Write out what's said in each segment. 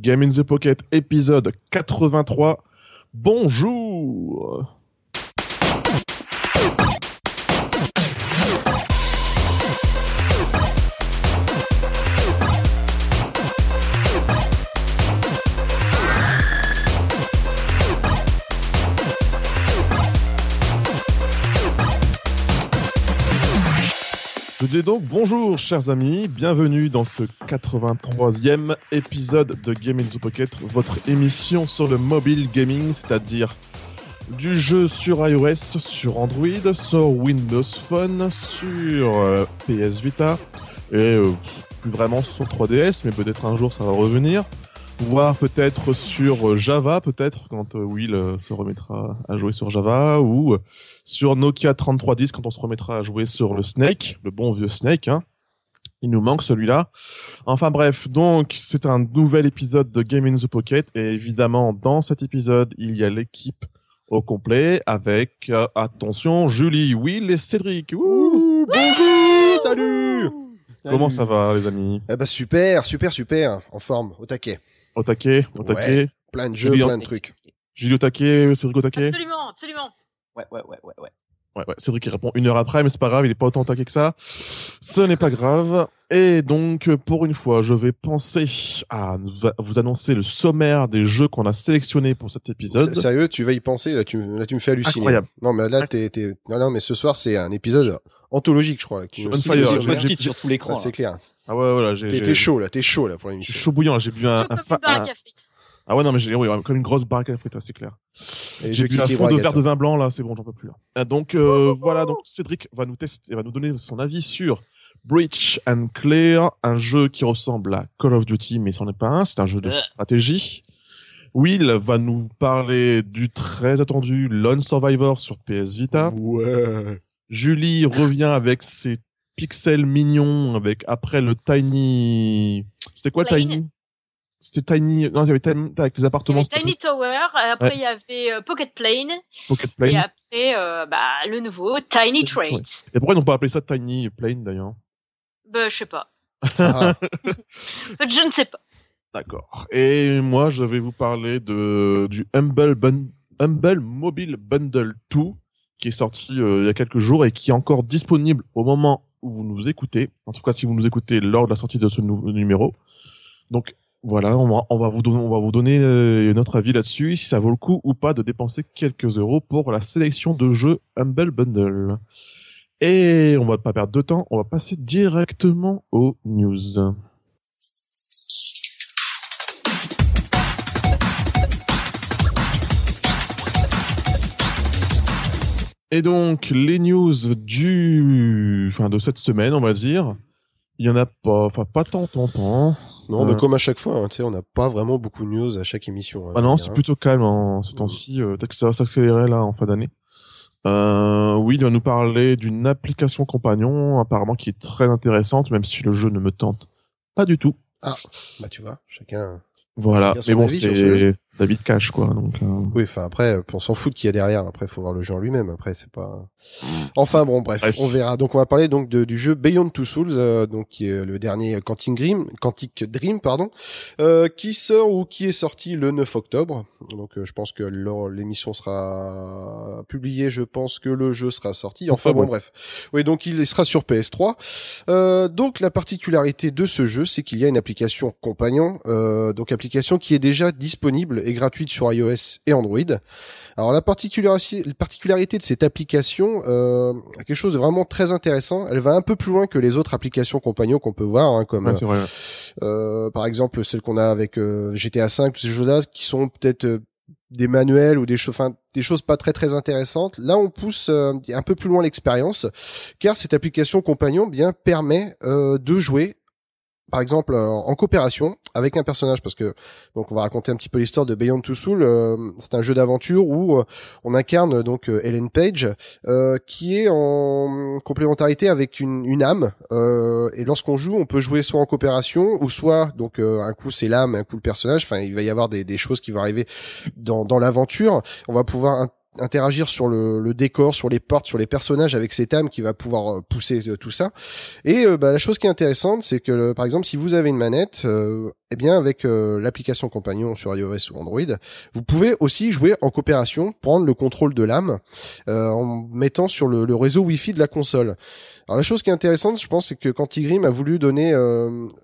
Game in the Pocket épisode 83. Bonjour Dis donc bonjour chers amis, bienvenue dans ce 83e épisode de Game in the Pocket, votre émission sur le mobile gaming, c'est-à-dire du jeu sur iOS, sur Android, sur Windows Phone, sur euh, PS Vita et euh, plus vraiment sur 3DS, mais peut-être un jour ça va revenir. Voire peut-être sur euh, Java, peut-être quand euh, Will euh, se remettra à jouer sur Java, ou sur Nokia 3310 quand on se remettra à jouer sur le Snake, le bon vieux Snake. Hein. Il nous manque celui-là. Enfin bref, donc c'est un nouvel épisode de Game in the Pocket et évidemment dans cet épisode il y a l'équipe au complet avec euh, attention Julie, Will et Cédric. Ouh, bonjour, salut. Comment ça va les amis? Eh ben super, super, super, en forme, au taquet. Au taquet, au taquet. Plein de jeux, Julie, plein de trucs. Julie au taquet, Cédric au taquet. Absolument, absolument. Ouais, ouais, ouais, ouais, ouais. Ouais, ouais, Cédric il répond une heure après, mais c'est pas grave, il est pas autant taqué que ça. Ce n'est pas grave. Et donc, pour une fois, je vais penser à vous annoncer le sommaire des jeux qu'on a sélectionnés pour cet épisode. Sérieux, tu vas y penser, là tu, là, tu me fais halluciner. Incroyable. Non, mais là, t'es, t'es, non, non, mais ce soir, c'est un épisode anthologique, je crois. Là, qui Je nous suis on fire, sur tout l'écran. Ah, c'est clair. Ah ouais, voilà, j'ai, T'es, chaud, là, t'es chaud, là, pour l'émission. chaud bouillant, j'ai bu un, un, fa- une baraque un- à frites. Ah ouais, non, mais j'ai, oui, ouais, comme une grosse barque à frites, là, c'est clair. J'ai bu un fond de verre de vin blanc, là, c'est bon, j'en peux plus, là. Ah, Donc, euh, voilà, donc Cédric va nous tester, va nous donner son avis sur Breach and Clear, un jeu qui ressemble à Call of Duty, mais c'en est pas un, c'est un jeu de Euh. stratégie. Will va nous parler du très attendu Lone Survivor sur PS Vita. Ouais. Julie revient avec ses pixels mignons, avec après le Tiny... C'était quoi Plane. Tiny? C'était Tiny... Non, il y avait Tiny... avec les Il y appartements, avait Tiny Tower, euh, après Ouais. il y avait euh, Pocket Plane, Pocket et Plane. après euh, bah, le nouveau Tiny Train. Trains. Et pourquoi ils n'ont pas appelé ça Tiny Plane d'ailleurs? Bah, je sais pas. Ah, Je ne sais pas. D'accord. Et moi, je vais vous parler de du Humble, Bun- Humble Mobile Bundle 2 qui est sorti euh, il y a quelques jours et qui est encore disponible au moment vous nous écoutez. En tout cas, si vous nous écoutez lors de la sortie de ce nouveau numéro. Donc voilà, on va, on va vous donner, on va vous donner euh, notre avis là-dessus, si ça vaut le coup ou pas de dépenser quelques euros pour la sélection de jeux Humble Bundle. Et on va pas perdre de temps, on va passer directement aux news. Et donc, les news du, enfin, de cette semaine, on va dire. Il y en a pas, enfin, pas tant, tant, tant. non, Euh. mais comme à chaque fois, hein, tu sais, on n'a pas vraiment beaucoup de news à chaque émission. hein, Ah non, c'est plutôt calme en ce temps-ci. Euh, Peut-être que ça va s'accélérer là en fin d'année. Euh, oui, il va nous parler d'une application compagnon, apparemment qui est très intéressante, même si le jeu ne me tente pas du tout. hein. Ah, bah tu vois, chacun. Voilà. Mais bon, c'est. David Cash, quoi. Donc, euh, Oui, enfin après, on s'en fout de qui y a derrière. Après, faut voir le jeu en lui-même. Après, c'est pas. Enfin bon, bref, Bref. on verra. Donc, on va parler donc de- du jeu Beyond Two Souls, euh, donc qui est le dernier Quantic Dream, Quantic Dream, pardon, euh, qui sort ou qui est sorti le 9 octobre. Donc, euh, je pense que l'émission sera publiée, je pense que le jeu sera sorti. Enfin bon, Ouais. bref. Oui, donc il sera sur PS3. Euh, donc la particularité de ce jeu, c'est qu'il y a une application compagnon, euh, donc application qui est déjà disponible et gratuite sur iOS et Android. Alors la particularité, la particularité de cette application, euh, quelque chose de vraiment très intéressant. Elle va un peu plus loin que les autres applications compagnons qu'on peut voir, hein, comme ouais, c'est vrai. euh, par exemple celle qu'on a avec euh, GTA 5, tous ces jeux-là qui sont peut-être euh, des manuels ou des choses, enfin des choses pas très très intéressantes. Là, on pousse euh, un peu plus loin l'expérience, car cette application compagnon bien permet euh, de jouer, par exemple euh, en coopération avec un personnage, parce que donc on va raconter un petit peu l'histoire de Beyond Two Souls. euh, c'est un jeu d'aventure où euh, on incarne donc euh, Ellen Page, euh, qui est en complémentarité avec une, une âme. euh, et lorsqu'on joue, on peut jouer soit en coopération ou soit donc un coup c'est l'âme, un coup le personnage. Enfin, il va y avoir des, des choses qui vont arriver dans, dans l'aventure. On va pouvoir interagir sur le, le, décor, sur les portes, sur les personnages avec cette âme qui va pouvoir euh, pousser euh, tout ça. Et euh, bah, la chose qui est intéressante, c'est que par exemple, si vous avez une manette, eh bien avec l'application compagnon sur iOS ou Android, vous pouvez aussi jouer en coopération, prendre le contrôle de l'âme en mettant sur le, le, réseau Wi-Fi de la console. Alors la chose qui est intéressante, je pense, c'est que quand a voulu donner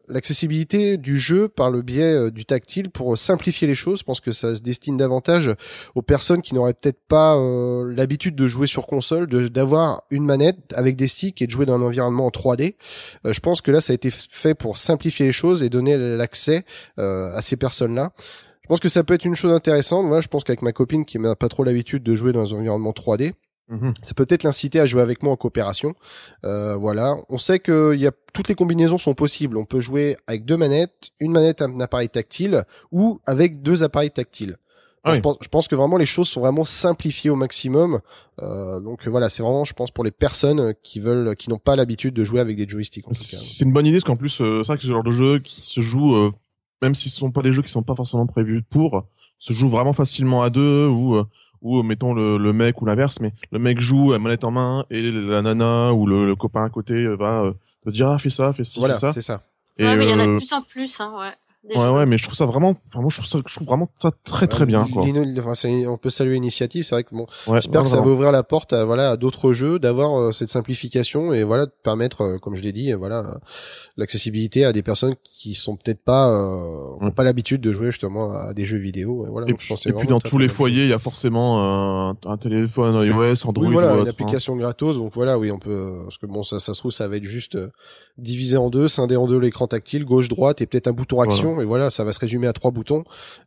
l'accessibilité du jeu par le biais du tactile pour simplifier les choses, je pense que ça se destine davantage aux personnes qui n'auraient peut-être pas euh, l'habitude de jouer sur console, d'avoir une manette avec des sticks et de jouer dans un environnement en 3D. Euh, je pense que là, ça a été fait pour simplifier les choses et donner l'accès euh, à ces personnes-là. Je pense que ça peut être une chose intéressante. Voilà, je pense qu'avec ma copine qui n'a pas trop l'habitude de jouer dans un environnement 3D, mhm. Ça peut être l'inciter à jouer avec moi en coopération. voilà, on sait que y a toutes les combinaisons sont possibles. On peut jouer avec deux manettes, une manette un appareil tactile ou avec deux appareils tactiles. Ah je, pense, je, pense, que vraiment les choses sont vraiment simplifiées au maximum. Euh, donc voilà, c'est vraiment, je pense, pour les personnes qui veulent, qui n'ont pas l'habitude de jouer avec des joysticks. C'est une bonne idée parce qu'en plus, euh, c'est vrai que ce genre de jeu qui se joue, euh, même si ce sont pas des jeux qui sont pas forcément prévus pour, se joue vraiment facilement à deux ou euh, ou mettons le, le mec ou l'inverse, mais le mec joue à manette en main et la nana ou le, copain à côté va te dire ah fais ça, fais ci, voilà, fais ça. c'est ça. Et ouais, mais il y en a de plus en plus, hein, ouais. Ouais, ouais, mais je trouve ça vraiment, enfin, moi, je trouve ça, je trouve vraiment ça très, très bien, quoi. on peut saluer l'initiative. C'est vrai que bon, j'espère que ça va ouvrir la porte à, voilà, à d'autres jeux, d'avoir euh, cette simplification et voilà, de permettre, euh, comme je l'ai dit, voilà, l'accessibilité à des personnes qui sont peut-être pas, euh, pas l'habitude de jouer justement à des jeux vidéo. Et voilà, et, je pense et puis dans tous les foyers, il y a forcément un, un téléphone iOS, Android. Oui, voilà, une hein. application gratos. Donc voilà, oui, on peut, parce que bon, ça, ça se trouve, ça va être juste divisé en deux, scindé en deux l'écran tactile, gauche, droite et peut-être un bouton action et voilà, ça va se résumer à trois boutons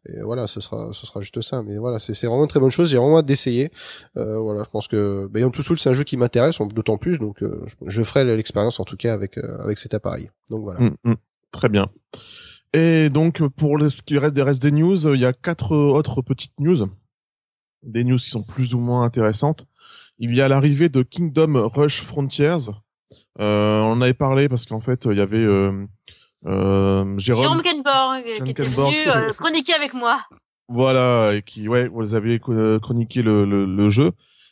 et voilà, ce sera ce sera juste ça. Mais voilà, c'est vraiment une très bonne chose. J'ai vraiment hâte d'essayer. Euh, voilà, je pense que Beyond Two Souls c'est un jeu qui m'intéresse d'autant plus, donc euh, je, ferai l'expérience en tout cas avec euh, avec cet appareil. Donc voilà. Mm, mm. très bien. Et donc pour ce qui reste des restes des news, il y a quatre autres petites news, des news qui sont plus ou moins intéressantes. Il y a l'arrivée de Kingdom Rush Frontiers. On en avait parlé parce qu'en fait, il y avait euh, Jérôme, Kenborg, qui était venu euh, chroniquer avec moi. Voilà, et qui, ouais, vous avez chroniqué le, le, le jeu.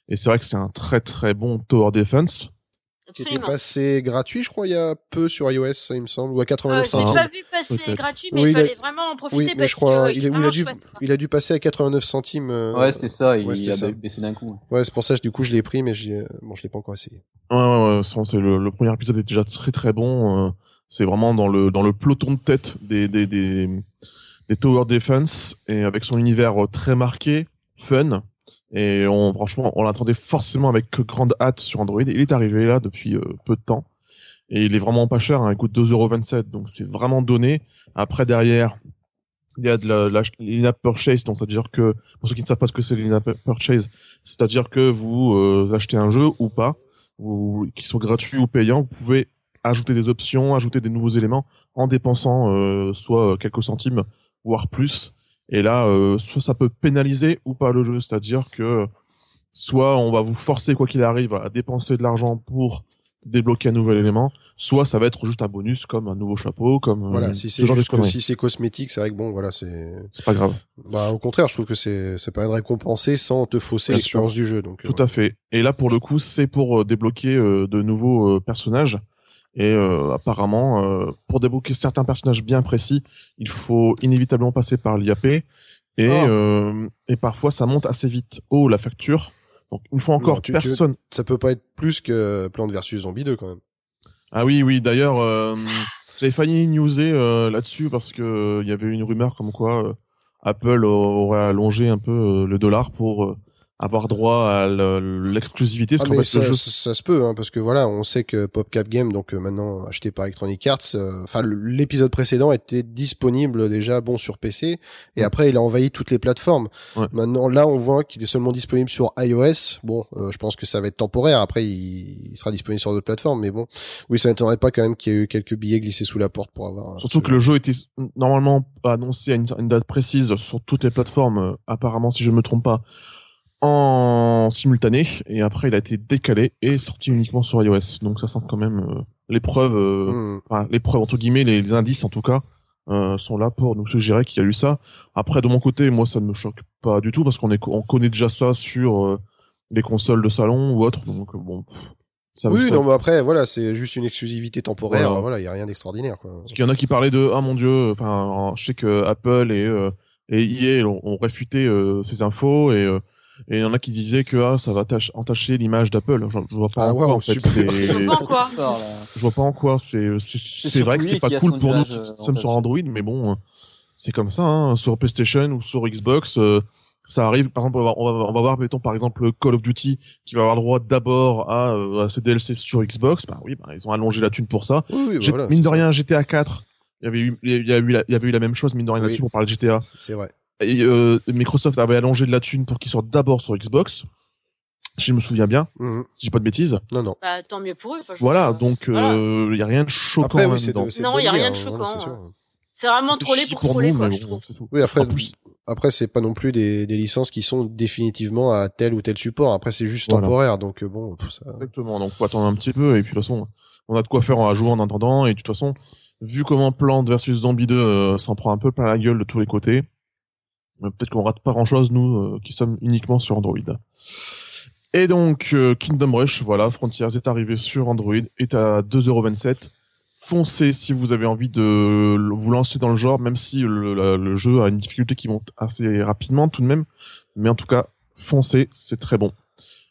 Et c'est vrai que c'est un très très bon tower defense. Qui était passé gratuit, je crois, il y a peu sur iOS, il me semble, ou à 89 centimes. Euh, je l'ai pas vu passer gratuit, mais il fallait vraiment en profiter oui, mais je crois, il, il, a dû, il a dû passer à 89 centimes. Euh, ouais, c'était ça, il, il a baissé d'un coup. Ouais, c'est pour ça, du coup, je l'ai pris, mais bon, je l'ai pas encore essayé. Ouais, ouais, ouais, c'est le, le, premier épisode est déjà très très bon. Euh, c'est vraiment dans le dans le peloton de tête des des des, des tower defense et avec son univers très marqué, fun et on, franchement, on l'attendait forcément avec grande hâte sur Android. Il est arrivé là depuis euh, peu de temps. Et il est vraiment pas cher, hein, il coûte 2,27€. Donc c'est vraiment donné. Après, derrière, il y a de la, l'in-app purchase. Donc c'est-à-dire que, pour ceux qui ne savent pas ce que c'est l'in-app purchase, c'est-à-dire que vous euh, achetez un jeu ou pas, ou qu'il soit gratuit ou payant, vous pouvez ajouter des options, ajouter des nouveaux éléments en dépensant euh, soit quelques centimes, voire plus. Et là, euh, soit ça peut pénaliser ou pas le jeu, c'est-à-dire que soit on va vous forcer quoi qu'il arrive à dépenser de l'argent pour débloquer un nouvel élément, soit ça va être juste un bonus comme un nouveau chapeau, comme euh, voilà. si c'est juste si c'est cosmétique, c'est vrai que bon, voilà, c'est c'est pas grave. Bah au contraire, je trouve que c'est ça permet de récompenser sans te fausser l'expérience du jeu. Donc tout à fait. Et là pour le coup, c'est pour euh, débloquer de nouveaux personnages et euh, apparemment, euh, pour débloquer certains personnages bien précis, il faut inévitablement passer par l'IAP. Et, oh. euh, et parfois, ça monte assez vite. Oh, la facture. Donc, une fois encore, personne... ça peut pas être plus que Plante versus Zombie 2, quand même. Ah oui, oui. D'ailleurs, euh, j'avais failli newser là-dessus parce que il y avait une rumeur comme quoi Apple aurait allongé un peu le dollar pour avoir droit à l'exclusivité ah, mais ça, ça, se peut hein, parce que voilà on sait que PopCap Game donc euh, maintenant acheté par Electronic Arts euh, enfin l'épisode précédent était disponible déjà bon sur PC et après il a envahi toutes les plateformes. Maintenant là on voit qu'il est seulement disponible sur iOS. Bon euh, je pense que ça va être temporaire. Après il, sera disponible sur d'autres plateformes mais bon. Oui ça n'étonnerait pas quand même qu'il y ait eu quelques billets glissés sous la porte pour avoir surtout que le jeu était normalement annoncé à une, une date précise sur toutes les plateformes apparemment si je me trompe pas en simultané et après il a été décalé et sorti uniquement sur iOS. Donc ça sent quand même euh, les preuves, euh, hmm. enfin les preuves entre guillemets, les, indices en tout cas euh, sont là pour nous suggérer qu'il y a eu ça. Après, de mon côté, moi, ça ne me choque pas du tout parce qu'on est, on connaît déjà ça sur les consoles de salon ou autres. Donc bon. Ça oui, non, mais après, voilà, c'est juste une exclusivité temporaire. Voilà, il y a rien d'extraordinaire. Quoi. Parce qu'il y en a qui parlaient de, ah mon dieu, enfin, je sais que Apple et et EA ont, ont réfuté ces infos et et il y en a qui disaient que ah, ça va entacher l'image d'Apple. Je, je, vois pas ah, en quoi en fait. Je vois pas en quoi. Je vois pas en quoi. C'est c'est vrai que c'est pas cool pour nous qui sommes sur Android, mais bon, c'est comme ça. Hein. Sur PlayStation ou sur Xbox, euh, ça arrive. Par exemple, on va, on va, voir, mettons par exemple Call of Duty qui va avoir le droit d'abord à, euh, à ses DLC sur Xbox. Bah oui, bah, ils ont allongé la thune pour ça. Oui, voilà, mine de rien, GTA 4. Il y avait eu, il y, a eu, il y avait eu la même chose mine de rien là-dessus pour parler de GTA. C'est vrai. Et, euh, Microsoft avait allongé de la thune pour qu'il sorte d'abord sur Xbox. Si je me souviens bien, mmh. si j'ai pas de bêtises. Non, non. Bah, tant mieux pour eux. Voilà, donc il euh, y a rien de choquant après, oui, dedans. non, il y a rien de choquant. c'est vraiment trollé pour, pour troller, nous, quoi, bon, Oui, après, après c'est pas non plus des, des licences qui sont définitivement à tel ou tel support. Après, c'est juste temporaire, donc euh, bon. Ça... Exactement. Donc faut attendre un petit peu et puis de toute façon, on a de quoi faire en jouer en attendant et de toute façon, vu comment Plante versus Zombie 2 euh, s'en prend un peu plein la gueule de tous les côtés, peut-être qu'on rate pas grand chose nous euh, qui sommes uniquement sur Android. Et donc euh, Kingdom Rush, voilà, Frontiers est arrivé sur Android, est à 2,27€. Foncez si vous avez envie de vous lancer dans le genre, même si le, jeu a une difficulté qui monte assez rapidement tout de même. Mais en tout cas, foncez, c'est très bon.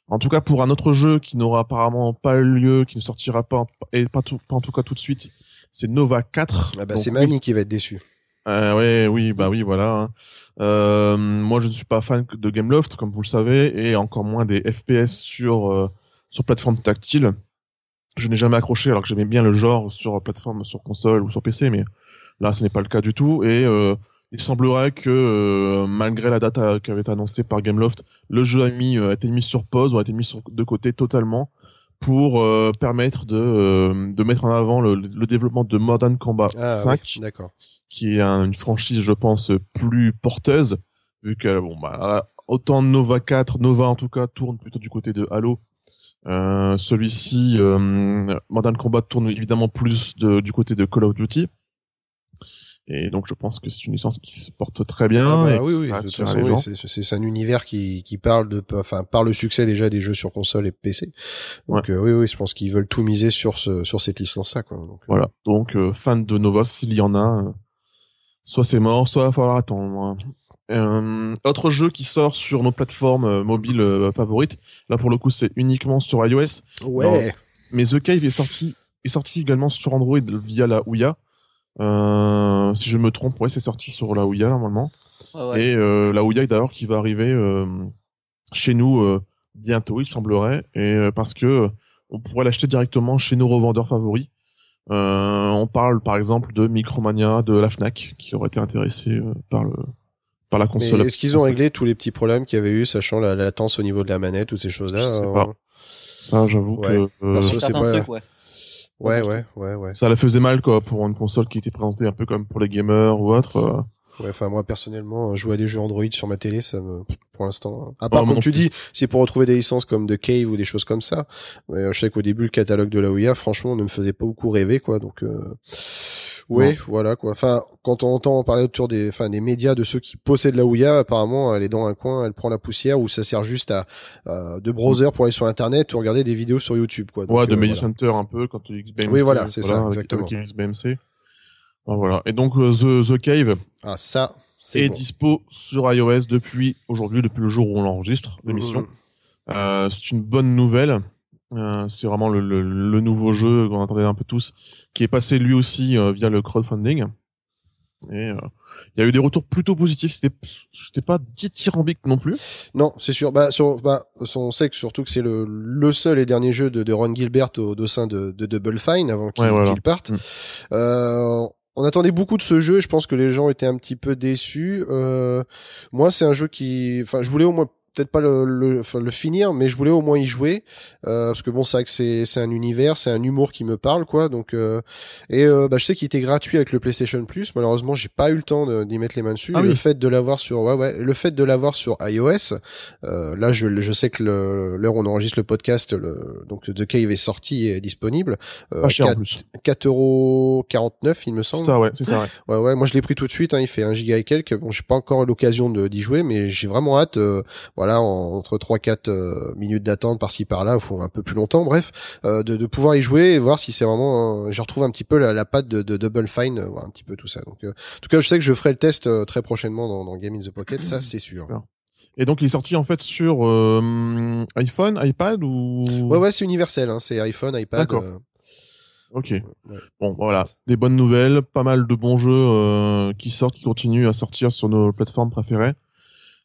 En tout cas, pour un autre jeu qui n'aura apparemment pas lieu, qui ne sortira pas, et pas, pas en tout cas tout de suite, c'est Nova 4. Ah bah c'est Mani qui va être déçu. Euh, ouais, oui, bah oui, voilà. Hein. Euh, moi, je ne suis pas fan de Gameloft, comme vous le savez, et encore moins des FPS sur euh, sur plateforme tactile. Je n'ai jamais accroché, alors que j'aimais bien le genre sur plateforme, sur console ou sur PC, mais là, ce n'est pas le cas du tout. Et euh, il semblerait que euh, malgré la date qui avait été annoncée par Gameloft, le jeu a été mis sur pause ou a été mis de côté totalement pour permettre de de mettre en avant le, le développement de Modern Combat 5. Ah qui est une franchise, je pense, plus porteuse, vu que bon bah autant Nova 4, Nova en tout cas tourne plutôt du côté de Halo. Euh, celui-ci, euh, Modern Combat tourne évidemment plus de, du côté de Call of Duty. Et donc je pense que c'est une licence qui se porte très bien. Ah bah, oui, oui, de toute façon, c'est un univers qui, qui parle de, enfin, par le succès déjà des jeux sur console et PC. Donc euh, oui, oui, je pense qu'ils veulent tout miser sur ce, sur cette licence-là, quoi. Donc, euh. voilà. Donc euh, fan de Nova, s'il y en a, soit c'est mort, soit il va falloir attendre. Euh, autre jeu qui sort sur nos plateformes euh, mobiles euh, favorites. Là pour le coup c'est uniquement sur iOS. Ouais. mais The Cave est sorti est sorti également sur Android via la Ouya. Euh, si je me trompe, ouais c'est sorti sur la Ouya normalement. Et euh, la Ouya d'ailleurs qui va arriver chez nous bientôt il semblerait et parce que on pourrait l'acheter directement chez nos revendeurs favoris. Euh, on parle par exemple de Micromania, de la Fnac, qui auraient été intéressés euh, par le par la console. Est-ce qu'ils ont réglé tous les petits problèmes qu'il y avait eu, sachant la, latence au niveau de la manette, toutes ces choses-là euh, Ça, j'avoue que c'est pas... ouais. Ouais, ouais, ouais, Ça la faisait mal quoi pour une console qui était présentée un peu comme pour les gamers ou autre. Ouais, enfin moi personnellement, jouer à des jeux Android sur ma télé, ça me, pour l'instant, à part comme tu dis, c'est pour retrouver des licences comme The Cave ou des choses comme ça. je sais qu'au début le catalogue de la Ouya, franchement, ne me faisait pas beaucoup rêver, quoi. Donc, euh... ouais, voilà, quoi. Enfin, quand on entend parler autour des, enfin, des médias de ceux qui possèdent la Ouya, apparemment, elle est dans un coin, elle prend la poussière ou ça sert juste à de browser pour aller sur Internet ou regarder des vidéos sur YouTube, quoi. ouais, de euh, Media Center un peu quand tu XBMC. Oui, voilà, c'est ça, exactement. XBMC. Ah, voilà. Et donc euh, The, The Cave ah, ça, est, dispo sur iOS depuis aujourd'hui, depuis le jour où on l'enregistre, l'émission. Mmh. Euh, c'est une bonne nouvelle. Euh, c'est vraiment le, le, nouveau jeu qu'on attendait un peu tous, qui est passé lui aussi euh, via le crowdfunding. Et euh, il y a eu des retours plutôt positifs. C'était c'était pas dithyrambique non plus. Non, c'est sûr. Bah, sur, bah, on sait que surtout que c'est le, le seul et dernier jeu de, de Ron Gilbert au, au sein de, de Double Fine avant qu'il parte. Mmh. Euh, on attendait beaucoup de ce jeu. Je pense que les gens étaient un petit peu déçus. Euh, moi, c'est un jeu qui, enfin, je voulais au moins peut-être pas le, le, le, finir, mais je voulais au moins y jouer euh, parce que bon, c'est vrai que c'est c'est un univers, c'est un humour qui me parle quoi. Donc euh, et euh, bah, je sais qu'il était gratuit avec le PlayStation Plus. Malheureusement, j'ai pas eu le temps d'y mettre les mains dessus. Ah le fait de l'avoir sur ouais ouais, le fait de l'avoir sur iOS, euh, là je je sais que l'heure où on enregistre le podcast, le, donc de Cave est sorti et est disponible. Euh, 4, 4 euros 49 il me semble. Ça ouais, c'est ça ouais. Ouais ouais, moi je l'ai pris tout de suite. Hein, il fait un giga et quelques. Bon, j'ai pas encore l'occasion d'y jouer, mais j'ai vraiment hâte. Euh, voilà, entre 3-4 euh, minutes d'attente par-ci par-là, il faut un peu plus longtemps, bref, euh, de, de, pouvoir y jouer et voir si c'est vraiment, je retrouve un petit peu la, la patte de, de Double Fine, voir un petit peu tout ça. Donc, en tout cas, je sais que je ferai le test très prochainement dans, dans Game in the Pocket, ça c'est sûr. Et donc il est sorti en fait sur iPhone, iPad ou? Ouais ouais, c'est universel, hein, c'est iPhone, iPad. D'accord. Ok. Bon, voilà, des bonnes nouvelles, pas mal de bons jeux qui sortent, qui continuent à sortir sur nos plateformes préférées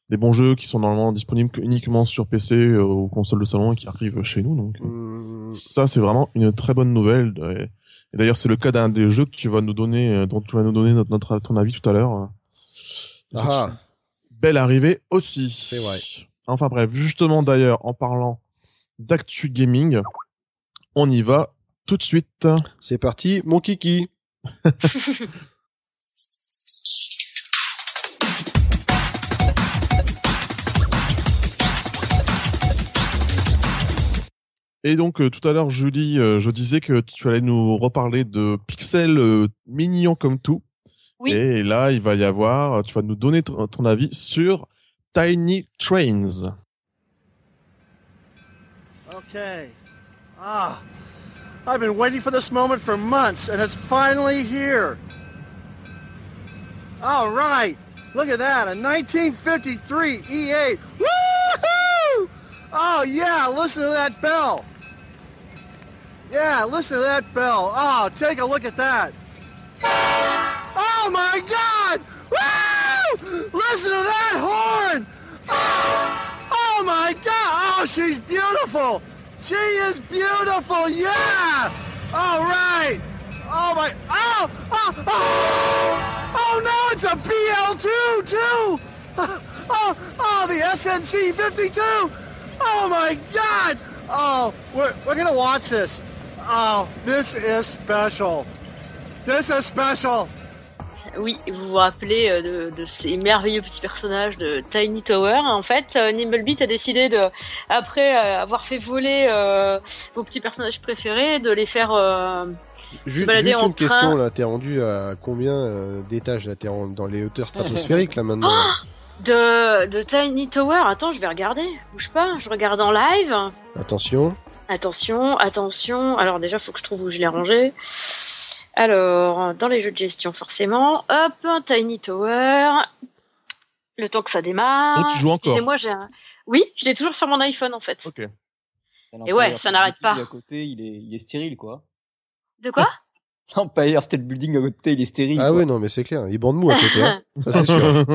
des bons jeux qui sont normalement disponibles uniquement sur PC euh, ou console de salon et qui arrivent chez nous. Donc euh, mmh. ça, c'est vraiment une très bonne nouvelle. Et, d'ailleurs, c'est le cas d'un des jeux que tu vas nous donner, euh, dont tu vas nous donner notre, notre ton avis tout à l'heure. Ah. Belle arrivée aussi. C'est vrai. Enfin bref, justement d'ailleurs, en parlant d'actu gaming, on y va tout de suite. C'est parti, mon kiki. Et donc euh, tout à l'heure, Julie, euh, je disais que tu allais nous reparler de Pixel euh, mignon comme tout. Oui. Et là, il va y avoir, tu vas nous donner ton, avis sur Tiny Trains. Okay. Ah, I've been waiting for this moment for months, and it's finally here. All right. Look at that, a 1953 E8. Woohoo! Oh yeah, listen to that bell. Yeah, listen to that bell. Oh, take a look at that. Oh my God! Woo! Listen to that horn! Oh, oh my God! Oh, she's beautiful. She is beautiful. Yeah. All right. Oh my. Oh. Oh. Oh, oh no! It's a BL2 too. Oh. Oh. The SNC 52. Oh my God! Oh, we're we're gonna watch this. Oh, this is special. This is special. Oui, vous vous rappelez euh, de, ces merveilleux petits personnages de Tiny Tower. En fait, euh, Nimblebeat a décidé de, après euh, avoir fait voler vos petits personnages préférés, de les faire Juste, balader juste une question là, t'es rendu à combien d'étages là? T'es dans les hauteurs stratosphériques là maintenant oh de, de Tiny Tower. Attends, je vais regarder. Bouge pas, je regarde en live. Attention. Attention, attention. Alors déjà, faut que je trouve où je l'ai rangé. Alors, dans les jeux de gestion, forcément. Hop, Tiny Tower. Le temps que ça démarre. Donc tu joues encore moi j'ai Oui, je l'ai toujours sur mon iPhone en fait. Ok. Et ouais, ça n'arrête pas. À côté, il est, il est stérile quoi. De quoi? L'Empire State Building à côté, il est stérile. Ah oui, non, mais c'est clair. Il bande mou à côté. Hein. ça, c'est sûr.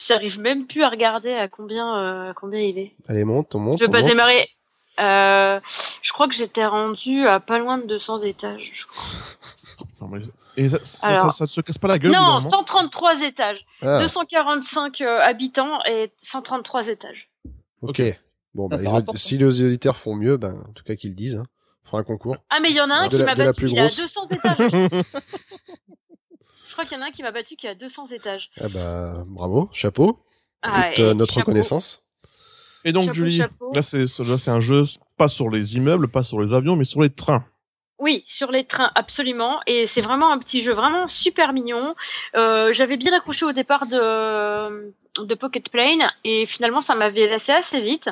J'arrive même plus à regarder à combien, euh, combien il est. Allez, monte, on monte. Je vais pas démarrer. Euh, je crois que j'étais rendu à pas loin de 200 étages. Je crois. Et ça, ça, ça, se casse pas la gueule Non, 133 étages. 245 ah. euh, habitants et 133 étages. Ok. Bon, bah, si les auditeurs font mieux, ben, en tout cas qu'ils le disent. Hein. On fera un concours. Ah, mais il y en a un qui m'a battu. Il a 200 étages. crois qu'il y en a un qui m'a battu qui a 200 étages. Ah bah, bravo, chapeau. Ah, euh, notre reconnaissance. Et donc, Julie, là, c'est un jeu pas sur les immeubles, pas sur les avions, mais sur les trains. Oui, sur les trains, absolument. Et c'est vraiment un petit jeu vraiment super mignon. Euh, j'avais bien accroché au départ de, de Pocket Plane et finalement ça m'avait laissé assez vite.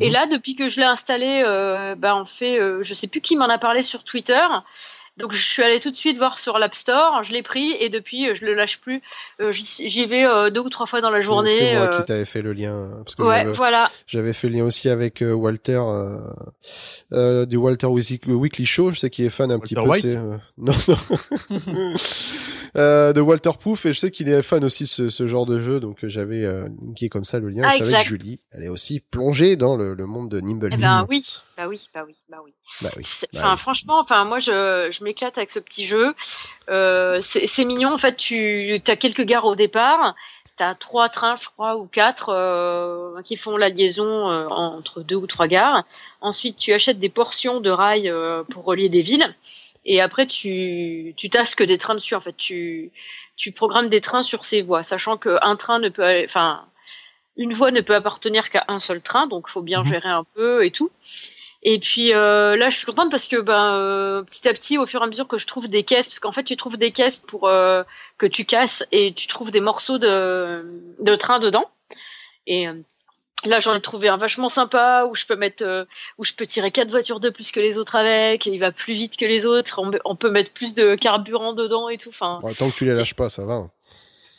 Et mhm. là, depuis que je l'ai installé, euh, bah, en fait, euh, je sais plus qui m'en a parlé sur Twitter. Donc je suis allée tout de suite voir sur l'App Store, je l'ai pris et depuis je le lâche plus. Euh, j'y vais euh, deux ou trois fois dans la journée. C'est moi qui euh. t'avais fait le lien parce que ouais, voilà. J'avais fait le lien aussi avec Walter du Walter Weekly Show, je sais qu'il est fan un petit peu. White non, non. de Walter Poof et je sais qu'il est fan aussi de ce, ce genre de jeu donc j'avais linké comme ça le lien. Ah, je savais que Julie, elle est aussi plongée dans le, le monde de Nimble. Eh ben oui, bah oui, bah oui, bah oui. Bah oui. Bah enfin, franchement, enfin moi je, je m'éclate avec ce petit jeu. Euh, c'est mignon. En fait, tu as quelques gares au départ. T'as trois trains, je crois, ou quatre, euh, qui font la liaison euh, entre deux ou trois gares. Ensuite, tu achètes des portions de rails euh, pour relier des villes. Et après, tu, tu tasques des trains dessus. En fait, tu, tu programmes des trains sur ces voies, sachant qu'un train ne peut, aller- enfin, une voie ne peut appartenir qu'à un seul train, donc faut bien Mhm. gérer un peu et tout. Et puis euh, là, je suis contente parce que ben euh, petit à petit, au fur et à mesure que je trouve des caisses, parce qu'en fait, tu trouves des caisses pour euh, que tu casses et tu trouves des morceaux de, de train dedans. Et là, j'en ai trouvé un vachement sympa où je peux mettre, où je peux tirer quatre voitures de plus que les autres avec. Et il va plus vite que les autres. On, peut mettre plus de carburant dedans et tout. Enfin, tant que tu les lâches pas, ça va.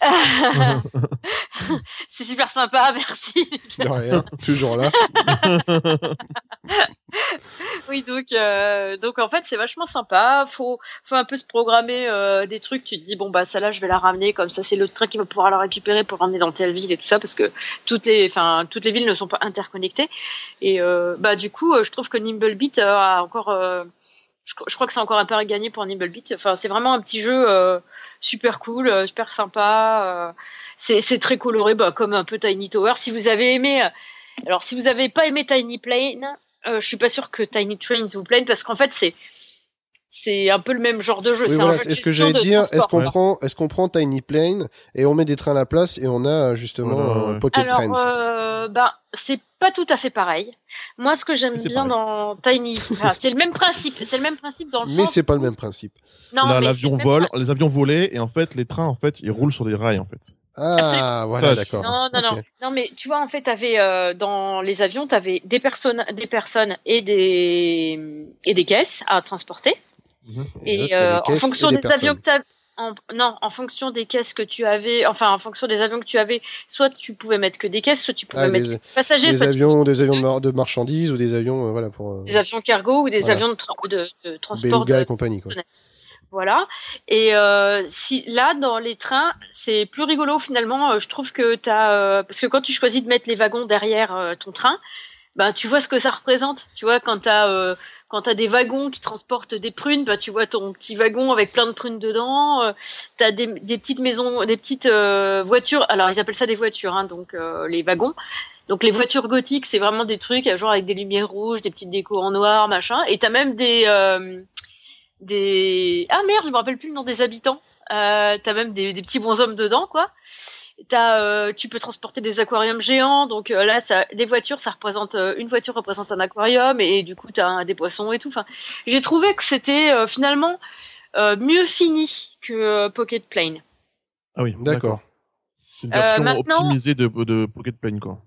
c'est super sympa, merci. De rien, toujours là. Oui, donc, euh, donc en fait, c'est vachement sympa. Faut, faut un peu se programmer euh, des trucs. Tu te dis, bon, bah, ça là, je vais la ramener. Comme ça, c'est le train qui va pouvoir la récupérer pour ramener dans telle ville et tout ça, parce que toutes les, enfin, toutes les villes ne sont pas interconnectées. Et euh, bah, du coup, euh, je trouve que Nimblebeat euh, a encore, euh, je, je crois que c'est encore un peu à gagner pour Nimblebeat. Enfin, c'est vraiment un petit jeu euh, super cool, euh, super sympa. euh, c'est, très coloré, bah, comme un peu Tiny Tower. Si vous avez aimé, alors si vous avez pas aimé Tiny Plane, euh, je suis pas sûre que Tiny Trains vous plaigne parce qu'en fait c'est c'est un peu le même genre de jeu. Oui, c'est voilà, ce que j'allais dire. Est-ce qu'on Ouais. prend, est-ce qu'on prend Tiny Plane et on met des trains à la place et on a justement Voilà, ouais. Pocket Alors, Trains? euh, ben, c'est pas tout à fait pareil. Moi, ce que j'aime bien dans Tiny, enfin, c'est le même principe. C'est le même principe dans le Mais c'est pas le même principe. Non, Là, mais l'avion vole, les avions volaient, et en fait, les trains, en fait, ils roulent sur des rails, en fait. Ah, voilà, d'accord. Non, non, non. Non, mais tu vois, en fait, t'avais euh, dans les avions, t'avais des personnes, des personnes et des et des caisses à transporter. Et, là, t'as euh, en fonction et des, des avions que personnes. En, non, en fonction des caisses que tu avais, enfin en fonction des avions que tu avais, soit tu pouvais mettre que des caisses, soit tu pouvais Ah, mettre des, que des passagers, des soit tu- avions, des avions de, mar- de marchandises ou des avions, euh, voilà, pour euh, des avions cargo ou des Voilà. avions de, tra- de, de transport. Beluga de- et compagnie, quoi. Voilà. Et euh, si là dans les trains, c'est plus rigolo finalement. je trouve que t'as parce que quand tu choisis de mettre les wagons derrière ton train, ben tu vois ce que ça représente. Tu vois quand t'as quand t'as des wagons qui transportent des prunes, bah tu vois ton petit wagon avec plein de prunes dedans. Euh, t'as des, des petites maisons, des petites euh, voitures. Alors ils appellent ça des voitures, hein, donc euh, les wagons. Donc les voitures gothiques, c'est vraiment des trucs genre avec des lumières rouges, des petites décos en noir, machin. Et t'as même des euh, des ah merde, je me rappelle plus le nom des habitants. T'as même des, des petits bonshommes dedans, quoi. T'as, euh, tu peux transporter des aquariums géants, donc euh, là, ça, des voitures, ça représente euh, une voiture représente un aquarium et, du coup t'as un- des poissons et tout. Enfin, j'ai trouvé que c'était euh, finalement euh, mieux fini que euh, Pocket Plane. Ah oui, D'accord. C'est une version optimisée de, de Pocket Plane, quoi.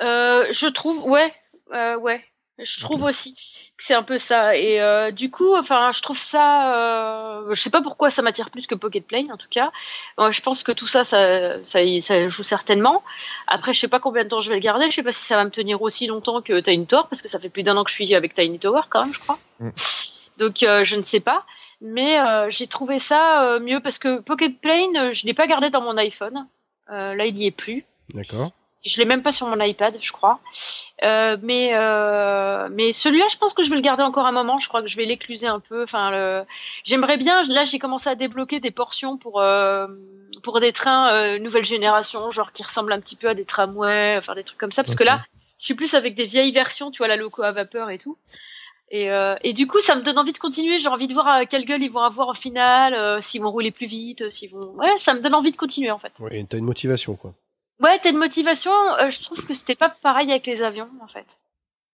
Euh, je trouve, ouais, euh, ouais, je trouve aussi que c'est un peu ça. Et euh, du coup, enfin, je trouve ça, euh, je sais pas pourquoi ça m'attire plus que Pocket Plane, en tout cas. Moi, je pense que tout ça, ça, ça, joue certainement. Après, je sais pas combien de temps je vais le garder. Je sais pas si ça va me tenir aussi longtemps que Tiny Tower, parce que ça fait plus d'un an que je suis avec Tiny Tower, quand même, je crois. Mm. Donc, euh, je ne sais pas. Mais euh, j'ai trouvé ça mieux parce que Pocket Plane, je l'ai pas gardé dans mon iPhone. Là, il y est plus. D'accord. Je l'ai même pas sur mon iPad, je crois. Euh, mais euh, mais celui-là, je pense que je vais le garder encore un moment. Je crois que je vais l'écluser un peu. Enfin, le... j'aimerais bien. Là, j'ai commencé à débloquer des portions pour euh, pour des trains nouvelle génération, genre qui ressemblent un petit peu à des tramways, enfin des trucs comme ça. Parce que là, je suis plus avec des vieilles versions, tu vois, la loco à vapeur et tout. Et, euh, et du coup, ça me donne envie de continuer. J'ai envie de voir quelle gueule ils vont avoir au final, euh, s'ils vont rouler plus vite, s'ils vont. Ouais, ça me donne envie de continuer en fait. Ouais, t'as une motivation, quoi. Ouais, t'as une motivation. euh, je trouve que c'était pas pareil avec les avions, en fait.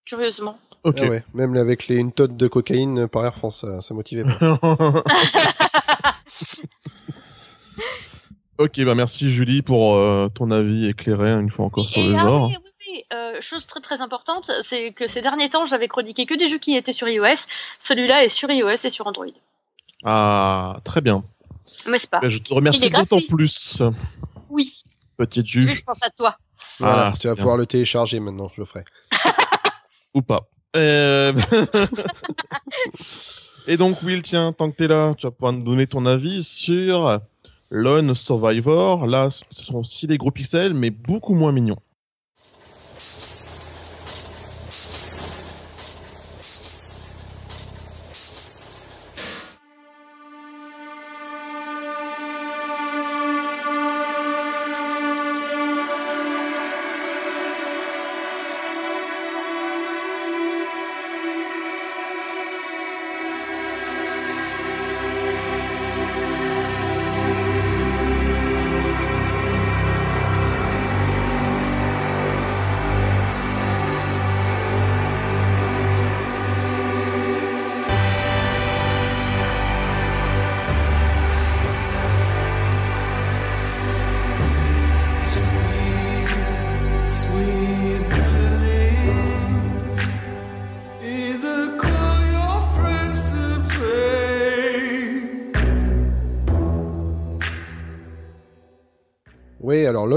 Curieusement. Ok. Ah ouais, même avec les, une tonne de cocaïne par Air France, ça, ça motivait pas. ok, bah merci Julie pour euh, ton avis éclairé une fois encore sur Et- le ah genre. oui, oui, oui. Euh, chose très très importante, c'est que ces derniers temps, j'avais chroniqué que des jeux qui étaient sur iOS. Celui-là est sur iOS et sur Android. Ah, très bien. Mais c'est pas. Bah, je te remercie d'autant plus, Oui. Petite juge, je pense à toi. Voilà, Ah, tu vas bien. pouvoir le télécharger maintenant, je le ferai. ou pas. Euh, Et donc, Will, tiens, tant que t'es là, tu vas pouvoir nous donner ton avis sur Lone Survivor. Là, ce sont aussi des gros pixels, mais beaucoup moins mignons.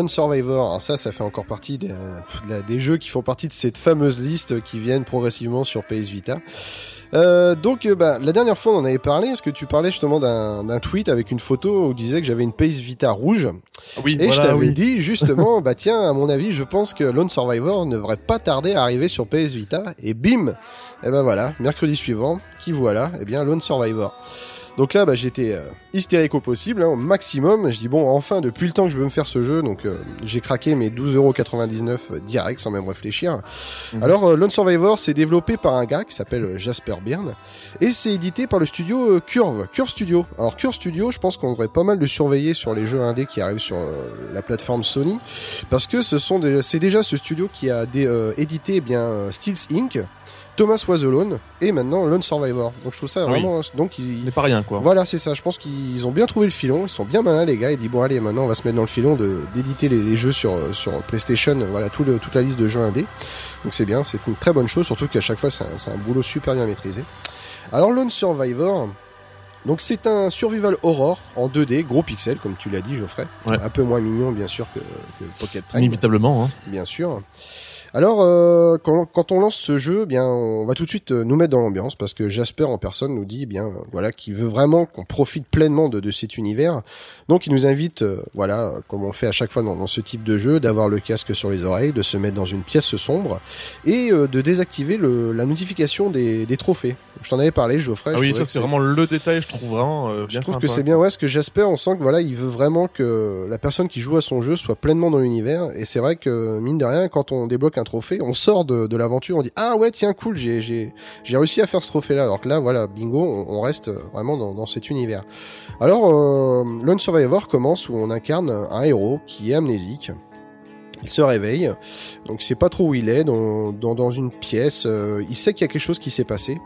Survivor, alors ça, ça fait encore partie des, jeux qui font partie de cette fameuse liste qui viennent progressivement sur PS Vita. Euh, donc, euh, bah, la dernière fois, on en avait parlé. Est-ce que tu parlais justement d'un tweet avec une photo où tu disais que j'avais une PS Vita rouge? Oui, Et je voilà, t'avais oui. dit justement, bah tiens, à mon avis, je pense que Lone Survivor ne devrait pas tarder à arriver sur PS Vita. Et bim, et ben voilà, mercredi suivant, qui voilà, eh bien Lone Survivor. Donc là, bah, j'étais euh, hystérique au possible, hein, au maximum. Je dis bon, enfin, depuis le temps que je veux me faire ce jeu, donc euh, j'ai craqué mes 12,99€ euh, direct, sans même réfléchir. Mhm. Alors, euh, Lone Survivor, c'est développé par un gars qui s'appelle Jasper Byrne, et c'est édité par le studio Curve, Curve Studio. Alors Curve Studio, je pense qu'on devrait pas mal le surveiller sur les jeux indés qui arrivent sur la plateforme Sony, parce que ce sont des- c'est déjà ce studio qui a dé- euh, édité eh bien Steels Inc. Thomas Was Alone et maintenant Lone Survivor. Donc je trouve ça Oui. vraiment donc Il ils, n'est pas rien, quoi. voilà, c'est ça. Je pense qu'ils ont bien trouvé le filon. Ils sont bien malins, les gars. Ils disent bon, allez, maintenant, on va se mettre dans le filon de d'éditer les, les jeux sur sur PlayStation. Voilà, tout le, toute la liste de jeux indés. Donc c'est bien. C'est une très bonne chose, surtout qu'à chaque fois, c'est un, c'est un boulot super bien maîtrisé. Alors, Lone Survivor. Donc c'est un survival horror en 2D, gros pixel comme tu l'as dit Geoffrey, Ouais. un peu moins mignon bien sûr que, que Pocket Train Inévitablement, hein. bien sûr. Alors, euh, quand, on lance ce jeu, eh bien, on va tout de suite euh, nous mettre dans l'ambiance parce que Jasper en personne nous dit, eh bien, voilà, qu'il veut vraiment qu'on profite pleinement de cet univers. Donc, il nous invite, euh, voilà, comme on fait à chaque fois dans, dans ce type de jeu, d'avoir le casque sur les oreilles, de se mettre dans une pièce sombre et euh, de désactiver le, la notification des, des trophées. Je t'en avais parlé, Geoffrey. Ah je oui, ça c'est vraiment le détail, je trouve vraiment euh, je bien trouve sympa. que c'est bien, ouais, parce que Jasper, on sent que voilà, il veut vraiment que la personne qui joue à son jeu soit pleinement dans l'univers. Et c'est vrai que mine de rien, quand on débloque un trophée, on sort de, de l'aventure, on dit ah ouais tiens cool, j'ai j'ai j'ai réussi à faire ce trophée-là. Alors que là, voilà, bingo, on, on reste vraiment dans, dans cet univers. Alors, euh, Lone Survivor commence où on incarne un héros qui est amnésique. Il se réveille, donc il sait pas trop où il est, dans, dans, dans une pièce. euh, il sait qu'il y a quelque chose qui s'est passé.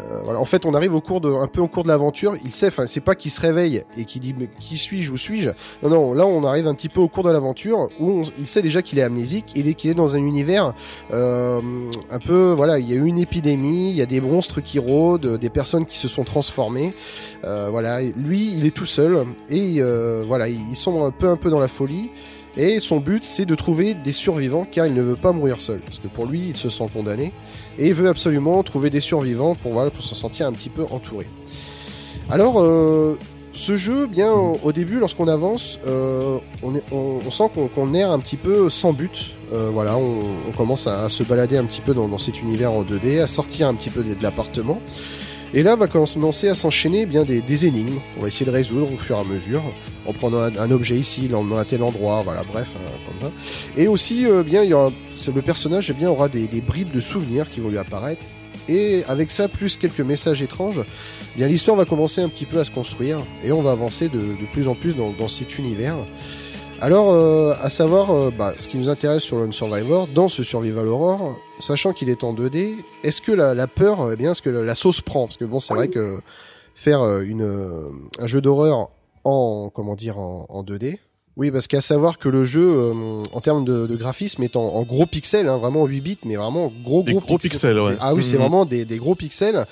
Euh, voilà. En fait, on arrive au cours de, un peu au cours de l'aventure. Il sait, enfin, c'est pas qu'il se réveille et qu'il dit mais qui suis-je, où suis-je? Non, non. Là, on arrive un petit peu au cours de l'aventure où on- il sait déjà qu'il est amnésique et qu'il est dans un univers euh, un peu, voilà. Il y a eu une épidémie, il y a des monstres qui rôdent, des personnes qui se sont transformées. Euh, voilà. Lui, il est tout seul et euh, voilà, il il sombre un peu, un peu dans la folie. Et son but, c'est de trouver des survivants car il ne veut pas mourir seul. Parce que pour lui, il se sent condamné. Et il veut absolument trouver des survivants pour, voilà, se sentir un petit peu entouré. Alors, euh, ce jeu, bien au, début, lorsqu'on avance, euh, on, sent qu'on qu'on erre un petit peu sans but. Euh, voilà, on, commence à, se balader un petit peu dans, cet univers en 2D, à sortir un petit peu de l'appartement. Et là va commencer à s'enchaîner bien des, énigmes. On va essayer de résoudre au fur et à mesure, en prenant un, objet ici, l'emmenant à tel endroit, voilà, bref, hein, comme ça. Et aussi, euh, bien, le personnage, eh bien, aura des, bribes de souvenirs qui vont lui apparaître. Et avec ça, plus quelques messages étranges, eh bien, l'histoire va commencer un petit peu à se construire et on va avancer de, plus en plus dans cet univers. Alors, euh, à savoir, euh, bah, ce qui nous intéresse sur Lone Survivor, dans ce Survival Horror, sachant qu'il est en 2D, est-ce que la, la peur, eh bien, est-ce que la, la sauce prend? Parce que bon, c'est vrai que faire une, euh, un jeu d'horreur en, comment dire, en, en 2D, oui, parce qu'à savoir que le jeu, euh, en termes de, de graphisme, est en, en gros pixels, hein, vraiment 8 bits, mais vraiment gros Des gros, gros pixels, ouais. Ah oui, c'est Mhm. vraiment des, des gros pixels.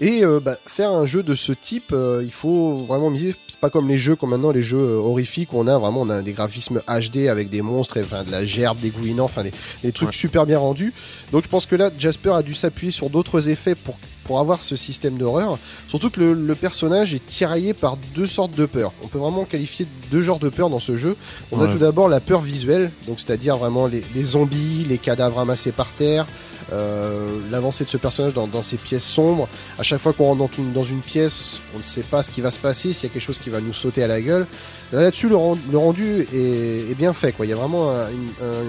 Et euh, bah, faire un jeu de ce type, euh, il faut vraiment miser. C'est pas comme les jeux, comme maintenant les jeux euh, horrifiques, où on a vraiment on a des graphismes HD avec des monstres, et, enfin de la gerbe, des gouinants, enfin des, des trucs Ouais. super bien rendus. Donc je pense que là, Jasper a dû s'appuyer sur d'autres effets pour pour avoir ce système d'horreur. Surtout que le, le personnage est tiraillé par deux sortes de peurs. On peut vraiment qualifier deux genres de peurs dans ce jeu. On a tout d'abord la peur visuelle, donc c'est-à-dire vraiment les, les zombies, les cadavres amassés par terre, euh, l'avancée de ce personnage dans, dans ces pièces sombres. À chaque fois qu'on rentre dans une, dans une pièce, on ne sait pas ce qui va se passer, s'il y a quelque chose qui va nous sauter à la gueule. Là, Là-dessus, le, rend- le rendu est, est bien fait. Quoi. Il y a vraiment un,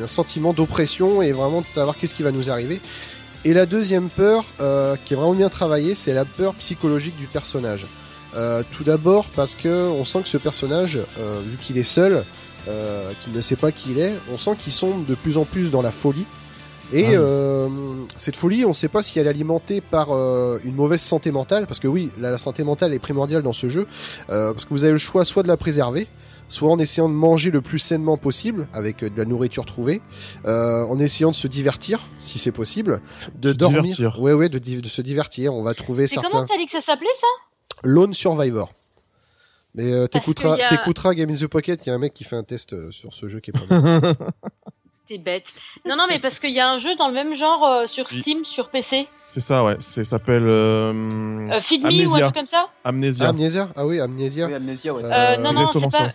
un sentiment d'oppression et vraiment de savoir qu'est-ce qui va nous arriver. Et la deuxième peur, euh, qui est vraiment bien travaillée, c'est la peur psychologique du personnage. Euh, tout d'abord parce que on sent que ce personnage, euh, vu qu'il est seul, euh, qu'il ne sait pas qui il est, on sent qu'il sombre de plus en plus dans la folie. Et Ah euh, cette folie, on ne sait pas si elle est alimentée par une mauvaise santé mentale, parce que oui, la, la santé mentale est primordiale dans ce jeu, euh, parce que vous avez le choix soit de la préserver, soit en essayant de manger le plus sainement possible avec euh, de la nourriture trouvée, euh, en essayant de se divertir si c'est possible, de Se dormir, divertir. ouais ouais, de, de se divertir. On va trouver Et certains comment t'as dit que ça s'appelait ça? Lone Survivor. Mais euh, t'écouteras, a- Game in the Pocket. Il y a un mec qui fait un test sur ce jeu qui est pas mal. T'es bête. Non, non, mais parce qu'il y a un jeu dans le même genre euh, sur Oui. Steam, sur PC. C'est ça, ouais. C'est ça s'appelle euh, Euh, Feed Me ou un Amnesia. truc comme ça? Amnesia. Amnesia? Ah oui, Amnesia. Oui, Amnesia, ouais. Non, non, c'est pas.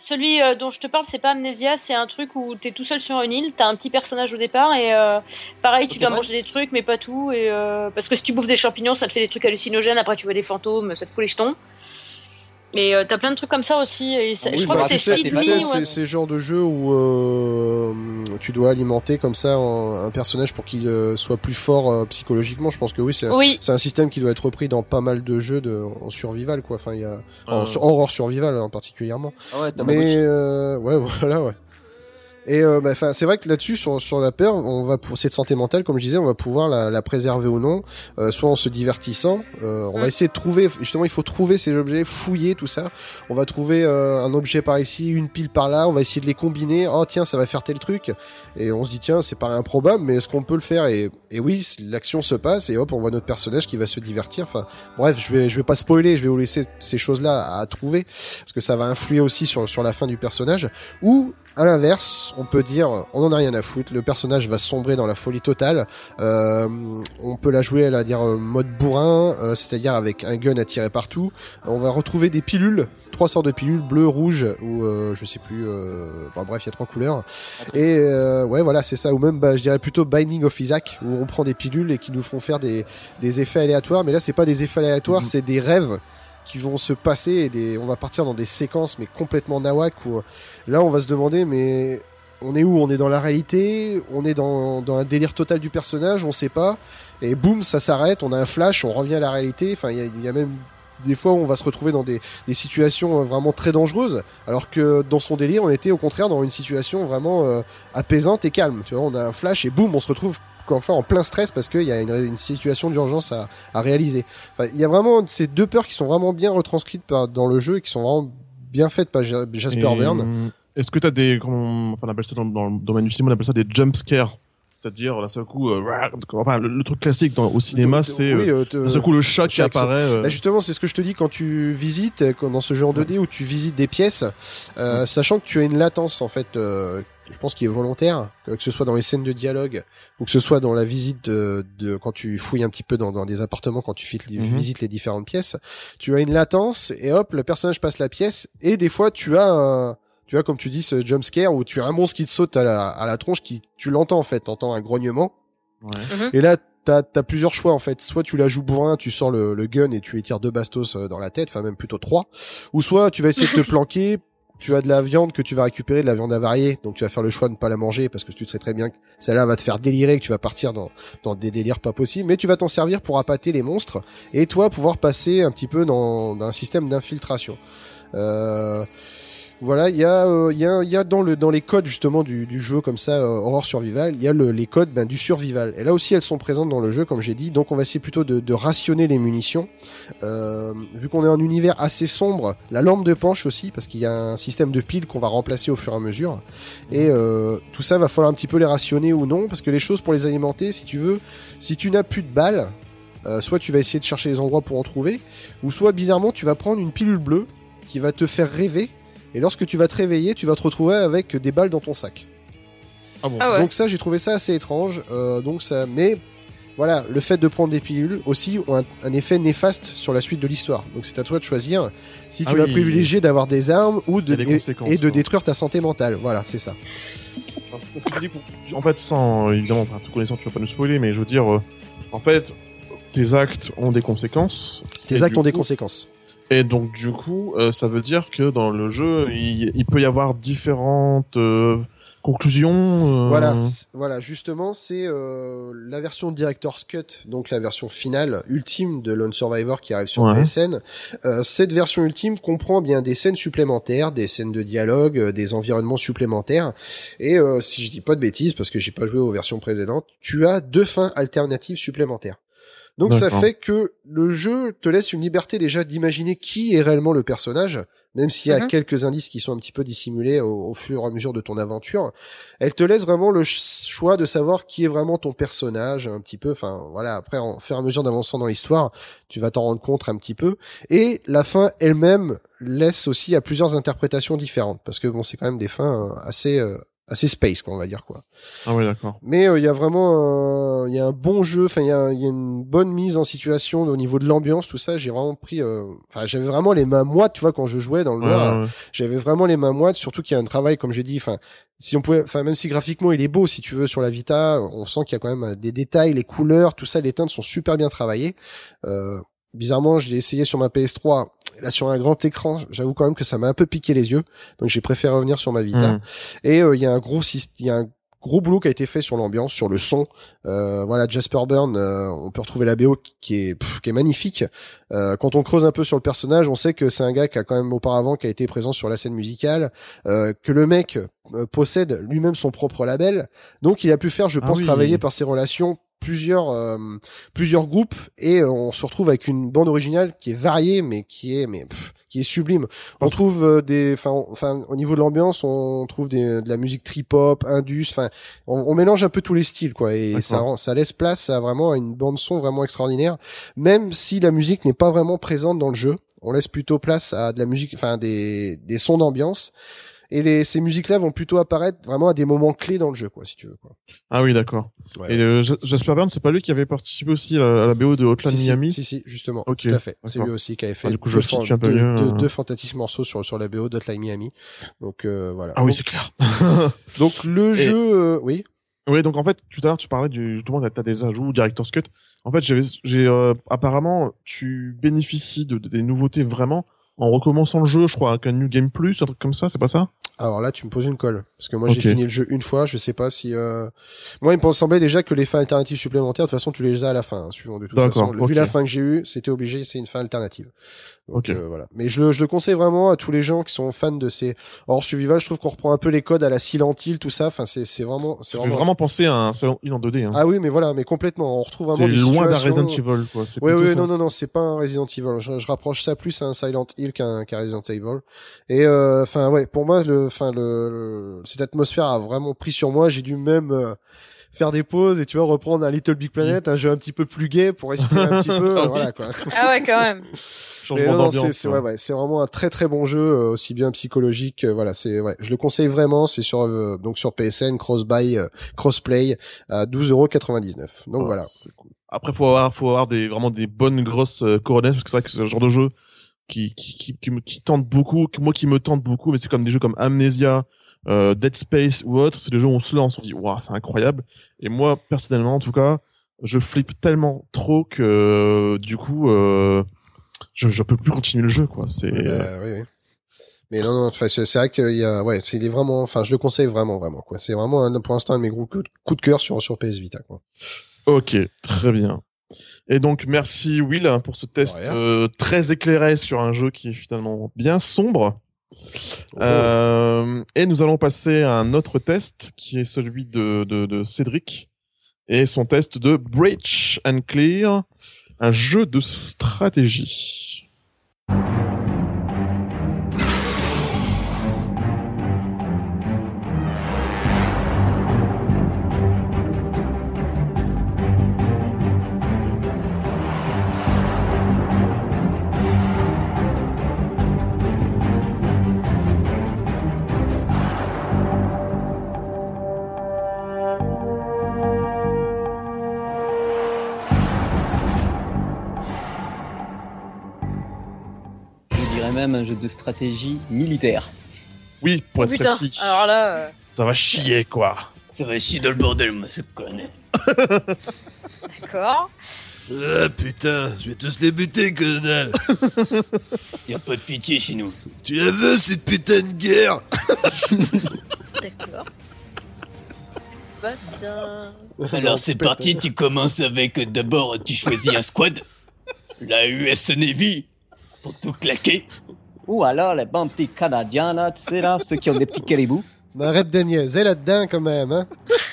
Celui euh, dont je te parle, c'est pas Amnesia, c'est un truc où t'es tout seul sur une île, t'as un petit personnage au départ et euh, pareil, tu dois manger des trucs, mais pas tout. Et euh, parce que si tu bouffes des champignons, ça te fait des trucs hallucinogènes. Après, tu vois des fantômes, ça te fout les jetons. Mais euh, t'as plein de trucs comme ça aussi. Et ça- Oui, je crois bah, que c'est tu sais, ouais. c'est le genre de jeu où euh, tu dois alimenter comme ça un, un personnage pour qu'il euh, soit plus fort euh, psychologiquement. Je pense que oui, c'est Oui, un système qui doit être repris dans pas mal de jeux de, en survival, quoi. Enfin, il y a en Euh, horror survival hein, particulièrement. Ah ouais, Mais euh, ouais, voilà, ouais. Et euh, bah, c'est vrai que là-dessus, sur, sur la paire, on va pour cette santé mentale, comme je disais, on va pouvoir la, la préserver ou non, euh, soit en se divertissant. euh, on va Mm. essayer de trouver, justement, il faut trouver ces objets, fouiller tout ça. On va trouver euh, un objet par ici, une pile par là. On va essayer de les combiner. Oh tiens, ça va faire tel truc. Et on se dit tiens, c'est pas improbable, mais est-ce qu'on peut le faire? Et, et oui, l'action se passe et hop, on voit notre personnage qui va se divertir. Enfin, bref, je vais je vais pas spoiler, je vais vous laisser ces choses-là à trouver parce que ça va influer aussi sur sur la fin du personnage. Ou à l'inverse, on peut dire, on en a rien à foutre. Le personnage va sombrer dans la folie totale. Euh, on peut la jouer, à la dire euh, mode bourrin, euh, c'est-à-dire avec un gun à tirer partout. On va retrouver des pilules, trois sortes de pilules, bleu, rouge ou euh, je sais plus. Euh, enfin, bref, il y a trois couleurs. Et euh, ouais, voilà, c'est ça. Ou même, bah, je dirais plutôt Binding of Isaac, où on prend des pilules et qui nous font faire des des effets aléatoires. Mais là, c'est pas des effets aléatoires, Mhm. c'est des rêves qui vont se passer et on va partir dans des séquences mais complètement nawak où là on va se demander mais on est où? On est dans la réalité? On est dans, dans un délire total du personnage? On sait pas. Et boum, ça s'arrête. On a un flash. On revient à la réalité. Enfin, il y a, il y a même des fois où on va se retrouver dans des, des situations euh, vraiment très dangereuses, alors que dans son délire, on était au contraire dans une situation vraiment euh, apaisante et calme. Tu vois, on a un flash et boum, on se retrouve en plein stress parce qu'il y a une, une situation d'urgence à, à réaliser. Enfin, il y a vraiment ces deux peurs qui sont vraiment bien retranscrites par, dans le jeu et qui sont vraiment bien faites par Ja- Jasper Et, Byrne. hum, Est-ce que t'as des, comment, enfin, on appelle ça dans, dans le domaine du cinéma, on appelle ça des jump scares. C'est-à-dire, d'un seul coup, euh, enfin, le, le truc classique dans, au cinéma, c'est, oui, euh, euh, te- d'un seul coup, le choc qui apparaît. euh, Bah justement, c'est ce que je te dis quand tu visites, euh, quand- dans ce jeu en 2D où tu visites des pièces, euh, sachant que tu as une latence en fait, euh, je pense qui est volontaire, que ce soit dans les scènes de dialogue ou que ce soit dans la visite de, de- quand tu fouilles un petit peu dans, dans des appartements, quand tu Mhm. visites les différentes pièces, tu as une latence et hop, le personnage passe la pièce et des fois tu as un tu vois, comme tu dis, ce jump scare où tu as un monstre qui te saute à la, à la tronche, qui, tu l'entends en fait, t'entends un grognement. ouais. Et là, t'as as plusieurs choix en fait. Soit tu la joues bourrin, tu sors le, le gun et tu lui tires deux bastos euh, dans la tête, enfin même plutôt trois. Ou soit tu vas essayer de te planquer. Tu as de la viande que tu vas récupérer, de la viande avariée, donc tu vas faire le choix de ne pas la manger parce que tu sais très bien que celle-là va te faire délirer, que tu vas partir dans, des délires pas possibles, mais tu vas t'en servir pour appâter les monstres et toi pouvoir passer un petit peu dans, dans un système d'infiltration. Euh, voilà, il y a, euh, il y a, dans le dans les codes justement du, jeu comme ça, euh, horror survival, il y a le, les codes ben, du survival. Et là aussi, elles sont présentes dans le jeu, comme j'ai dit. Donc, on va essayer plutôt de, rationner les munitions. Euh, vu qu'on est en univers assez sombre, la lampe de penche aussi, parce qu'il y a un système de piles qu'on va remplacer au fur et à mesure. Et euh, tout ça va falloir un petit peu les rationner ou non, parce que les choses pour les alimenter, si tu veux, si tu n'as plus de balles, soit tu vas essayer de chercher les endroits pour en trouver, ou soit bizarrement tu vas prendre une pilule bleue qui va te faire rêver. Et lorsque tu vas te réveiller, tu vas te retrouver avec des balles dans ton sac. Ah bon. Ah ouais. Donc ça, j'ai trouvé ça assez étrange. Euh, donc ça, mais voilà, le fait de prendre des pilules aussi ont un, un effet néfaste sur la suite de l'histoire. Donc c'est à toi de choisir si tu Ah vas oui. privilégier d'avoir des armes ou de et- de quoi. détruire ta santé mentale. Voilà, c'est ça. Parce parce que tu dis, pour- en fait, sans évidemment, enfin, tout connaissant, tu vas pas nous spoiler, mais je veux dire, euh, en fait, tes actes ont des conséquences. Tes actes ont des conséquences. Et donc, du coup, euh, ça veut dire que dans le jeu, il, il peut y avoir différentes euh, conclusions. euh, Voilà, voilà, justement, c'est euh, la version Director's Cut, donc la version finale, ultime de Lone Survivor qui arrive sur Ouais. PSN. Euh, cette version ultime comprend bien des scènes supplémentaires, des scènes de dialogue, euh, des environnements supplémentaires. Et euh, si je dis pas de bêtises, parce que j'ai pas joué aux versions précédentes, tu as deux fins alternatives supplémentaires. Donc ça fait que le jeu te laisse une liberté déjà d'imaginer qui est réellement le personnage, même s'il y a Mhm. quelques indices qui sont un petit peu dissimulés au, au fur et à mesure de ton aventure. Elle te laisse vraiment le ch- choix de savoir qui est vraiment ton personnage, un petit peu. Enfin voilà, après en fur et à mesure d'avançant dans l'histoire, tu vas t'en rendre compte un petit peu. Et la fin elle-même laisse aussi à plusieurs interprétations différentes, parce que bon, c'est quand même des fins euh, assez euh, assez space, quoi, on va dire quoi. Ah ouais, d'accord. Mais euh, il y a vraiment un, il y a un bon jeu, enfin il y a, y a une bonne mise en situation au niveau de l'ambiance, tout ça. J'ai vraiment pris, euh, enfin j'avais vraiment les mains moites, tu vois, quand je jouais dans le Ouais, noir. ouais. J'avais vraiment les mains moites, surtout qu'il y a un travail, comme j'ai dit, enfin si on pouvait, enfin même si graphiquement il est beau, si tu veux sur la Vita, on sent qu'il y a quand même des détails, les couleurs, tout ça, les teintes sont super bien travaillées. Euh, bizarrement, je l'ai essayé sur ma PS3. Là, sur un grand écran, j'avoue quand même que ça m'a un peu piqué les yeux. Donc, j'ai préféré revenir sur ma Vita. Mhm. Et euh, il y a un gros il y a un gros boulot qui a été fait sur l'ambiance, sur le son. Euh, voilà, Jasper Byrne, euh, on peut retrouver la BO qui- est pff, qui est magnifique. Euh, quand on creuse un peu sur le personnage, on sait que c'est un gars qui a quand même auparavant qui a été présent sur la scène musicale, euh, que le mec euh, possède lui-même son propre label. Donc il a pu faire, je Ah pense, oui. travailler par ses relations plusieurs euh, plusieurs groupes et euh, on se retrouve avec une bande originale qui est variée mais qui est mais pff, qui est sublime. On trouve euh, des enfin au niveau de l'ambiance, on trouve des, de la musique trip hop, indus, enfin on, on mélange un peu tous les styles quoi et ça ça laisse place à vraiment une bande son vraiment extraordinaire même si la musique n'est pas vraiment présente dans le jeu. On laisse plutôt place à de la musique enfin des des sons d'ambiance et les ces musiques-là vont plutôt apparaître vraiment à des moments clés dans le jeu quoi si tu veux quoi. Ah oui, d'accord. Ouais. Et euh, Jasper Byrne, c'est pas lui qui avait participé aussi à la, à la BO de Hotline si, Miami? Si, si, justement. Ok, Tout à fait. C'est lui aussi qui avait fait Ah, du coup, je deux, fan- un peu deux, mieux, deux- euh. deux fantastiques morceaux sur, sur la BO d'Hotline Miami. Donc, euh, voilà. Ah oui, c'est clair. donc, le jeu, euh, oui. Oui, donc en fait, tout à l'heure, tu parlais du, justement, t'as des ajouts, Director's Cut. En fait, j'ai, euh, apparemment, tu bénéficies de, de- des nouveautés vraiment en recommençant le jeu, je crois, avec un New Game Plus, un truc comme ça, c'est pas ça? Alors là, tu me poses une colle. Parce que moi, j'ai fini le jeu une fois. Je sais pas si, euh... moi, il me semblait déjà que les fins alternatives supplémentaires, de toute façon, tu les as à la fin, hein, suivant de toute façon. Vu la fin que j'ai eue, c'était obligé, c'est une fin alternative. Donc, Ok. euh, voilà. Mais je le, je le conseille vraiment à tous les gens qui sont fans de ces hors survival. Je trouve qu'on reprend un peu les codes à la Silent Hill, tout ça. Enfin, c'est, c'est vraiment, c'est Ça fait vraiment penser à un Silent Hill en 2D, hein. Ah oui, mais voilà, mais complètement. On retrouve c'est vraiment des loin d'un. Resident Evil, quoi. C'est Oui, plutôt oui, ça. non, non, non, c'est pas un Resident Evil. Je, je rapproche ça plus à un Silent Hill qu'un qu'un Resident Evil. Et euh, enfin, ouais, pour moi, le, enfin, le, le- cette atmosphère a vraiment pris sur moi. J'ai dû même euh, faire des pauses et tu vois reprendre un Little Big Planet, un jeu un petit peu plus gai pour respirer un petit peu, Ah euh, oui. voilà quoi. Ah ouais, quand même. Mais Changement non, non, d'ambiance, c'est ouais, ouais, c'est vraiment un très très bon jeu, euh, aussi bien psychologique. euh, voilà, c'est ouais, je le conseille vraiment. C'est sur euh, donc sur PSN, cross buy, euh, crossplay à 12,99€. Donc Ouais, voilà. c'est cool. Après, faut avoir, faut avoir des, vraiment des bonnes grosses euh, coronettes, parce que c'est vrai que c'est le genre de jeu qui, qui, qui, qui, me- qui tente beaucoup, moi qui me tente beaucoup, mais c'est comme des jeux comme Amnesia, euh, Dead Space ou autre, c'est des jeux où on se lance, on se dit, waouh, c'est incroyable. Et moi, personnellement, en tout cas, je flippe tellement trop que, euh, du coup, euh, je, je peux plus continuer le jeu, quoi. C'est, bah, oui, oui. Mais non, non, enfin, c'est vrai qu'il y a, ouais, c'est il est vraiment, enfin, je le conseille vraiment, vraiment, quoi. C'est vraiment, pour l'instant, un de mes gros coups de cœur sur, sur PS Vita, quoi. Ok, très bien. Et donc merci Will hein, pour ce test euh, très éclairé sur un jeu qui est finalement bien sombre. Oh. Euh, et nous allons passer à un autre test qui est celui de, de, de Cédric et son test de Breach and Clear, un jeu de stratégie. Même un jeu de stratégie militaire. Oui, pour Oh, être putain. précis. Alors là, euh, Ça va chier quoi. Ça va chier dans le bordel, moi, ça connaît. d'accord. Ah putain, je vais tous les buter, colonel. Y a pas de pitié chez nous. Tu la veux, cette putain de guerre? D'accord. Bien. Alors c'est parti, tu commences avec euh, d'abord tu choisis un squad, la US Navy, pour tout claquer. Ou alors les bons petits Canadiens là, tu sais là, ceux qui ont des petits caribous. Mais arrête de niaiser là-dedans, quand même, hein.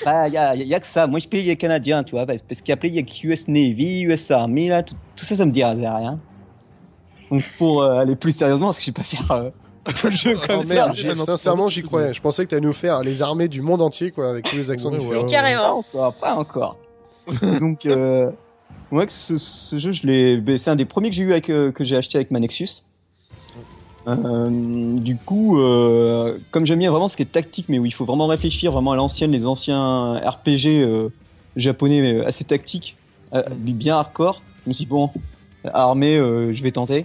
Bah, y a, y a que ça. Moi, je paye les Canadiens, tu vois, parce parce qu'après, il y a que US Navy, US Army, là, tout, tout ça, ça me dit rien. Donc, pour euh, aller plus sérieusement, parce que je vais pas faire euh, tout le jeu Oh comme ça. merde, sincèrement, j'y croyais. Je pensais que t'allais nous faire les armées du monde entier, quoi, avec tous les accents Ouais, ouais, différents. ouais. Pas Carrément. encore, pas encore. Donc, euh, moi, que ce, ce jeu, je l'ai, ben, c'est un des premiers que j'ai eu avec, euh, que j'ai acheté avec ma Nexus. Euh, du coup, euh, comme j'aime bien vraiment ce qui est tactique, mais où il faut vraiment réfléchir vraiment à l'ancienne, les anciens RPG euh, japonais euh, assez tactiques, euh, bien hardcore. Je me suis dit, bon, armé, euh, je vais tenter.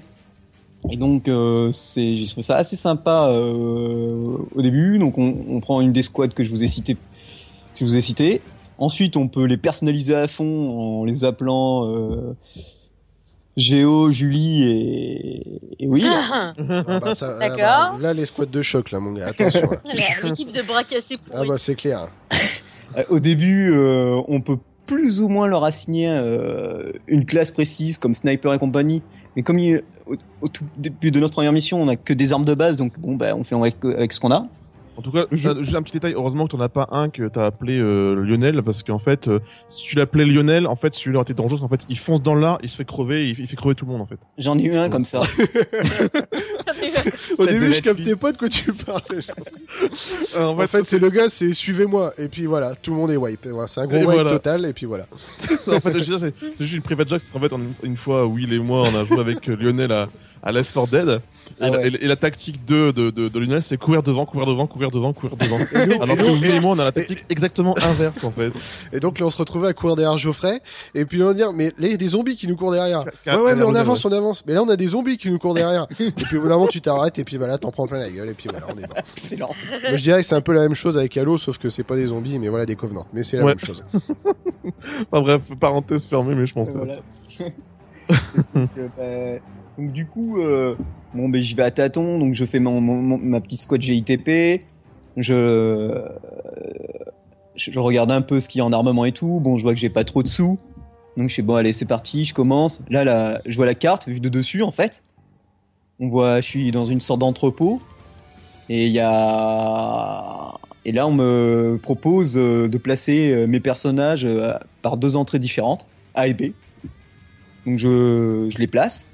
Et donc, euh, c'est, j'ai trouvé ça assez sympa euh, au début. Donc, on, on prend une des squads que je vous ai cité, que je vous ai cité. Ensuite, on peut les personnaliser à fond en les appelant euh, Géo, Julie et, et oui. Ah bah, ça- ah D'accord. bah, là, les squats de choc, là, mon gars. Attention. La- L'équipe de bras cassés pour ah bah, c'est clair. Au début, euh, on peut plus ou moins leur assigner euh, une classe précise comme sniper et compagnie. Mais comme il- au, au tout début de notre première mission, on a que des armes de base, donc bon, bah, on fait avec, avec ce qu'on a. En tout cas, juste un petit détail. Heureusement que t'en as pas un que t'as appelé euh, Lionel, parce qu'en fait, euh, si tu l'appelais Lionel, en fait, celui-là était dangereux. parce qu'en fait, il fonce dans l'art, il se fait crever, il, il fait crever tout le monde, en fait. J'en ai eu un comme ça. Au Ça début, je captais pas de quoi tu parlais. Euh, En fait, c'est le gars, c'est suivez-moi. Et puis voilà, tout le monde est wipe. Et voilà, C'est un gros Et wipe voilà. total. Et puis voilà. en fait, je veux dire, c'est juste une private joke. qu'en fait, on- une fois, Will et moi, on a joué avec euh, Lionel à, à Left 4 Dead. Et, la, ouais. et- et la tactique de, de, de, de Lionel, c'est courir devant, courir devant, courir devant, courir devant. Et nous- Alors et que nous- et moi, on a la tactique exactement inverse, en fait. Et donc là, on se retrouvait à courir derrière Geoffrey. Et puis là, on va dire, mais là, il y a des zombies qui nous courent derrière. Ouais, ouais, mais on avance, on avance. Mais là, on a des zombies qui nous courent derrière. et puis au bout d'un moment, tu t'arrêtes. Et puis voilà, t'en prends plein la gueule. Et puis voilà, on est mort. Excellent. Moi, je dirais que c'est un peu la même chose avec Halo, sauf que c'est pas des zombies, mais voilà, des covenants. Mais c'est la Ouais. même chose. Enfin bref, parenthèse fermée, mais je pensais à Voilà. ça. Donc, du coup, euh, bon, ben je vais à tâtons, donc je fais ma petite squad GITP. Je, euh, je, regarde un peu ce qu'il y a en armement et tout. Bon, je vois que j'ai pas trop de sous. Donc je sais bon, allez, c'est parti, je commence. Là, je vois la carte vue de dessus en fait. On voit, je suis dans une sorte d'entrepôt. Et il y a. Et là, on me propose euh, de placer mes personnages par deux entrées différentes, A et B. Donc je les place.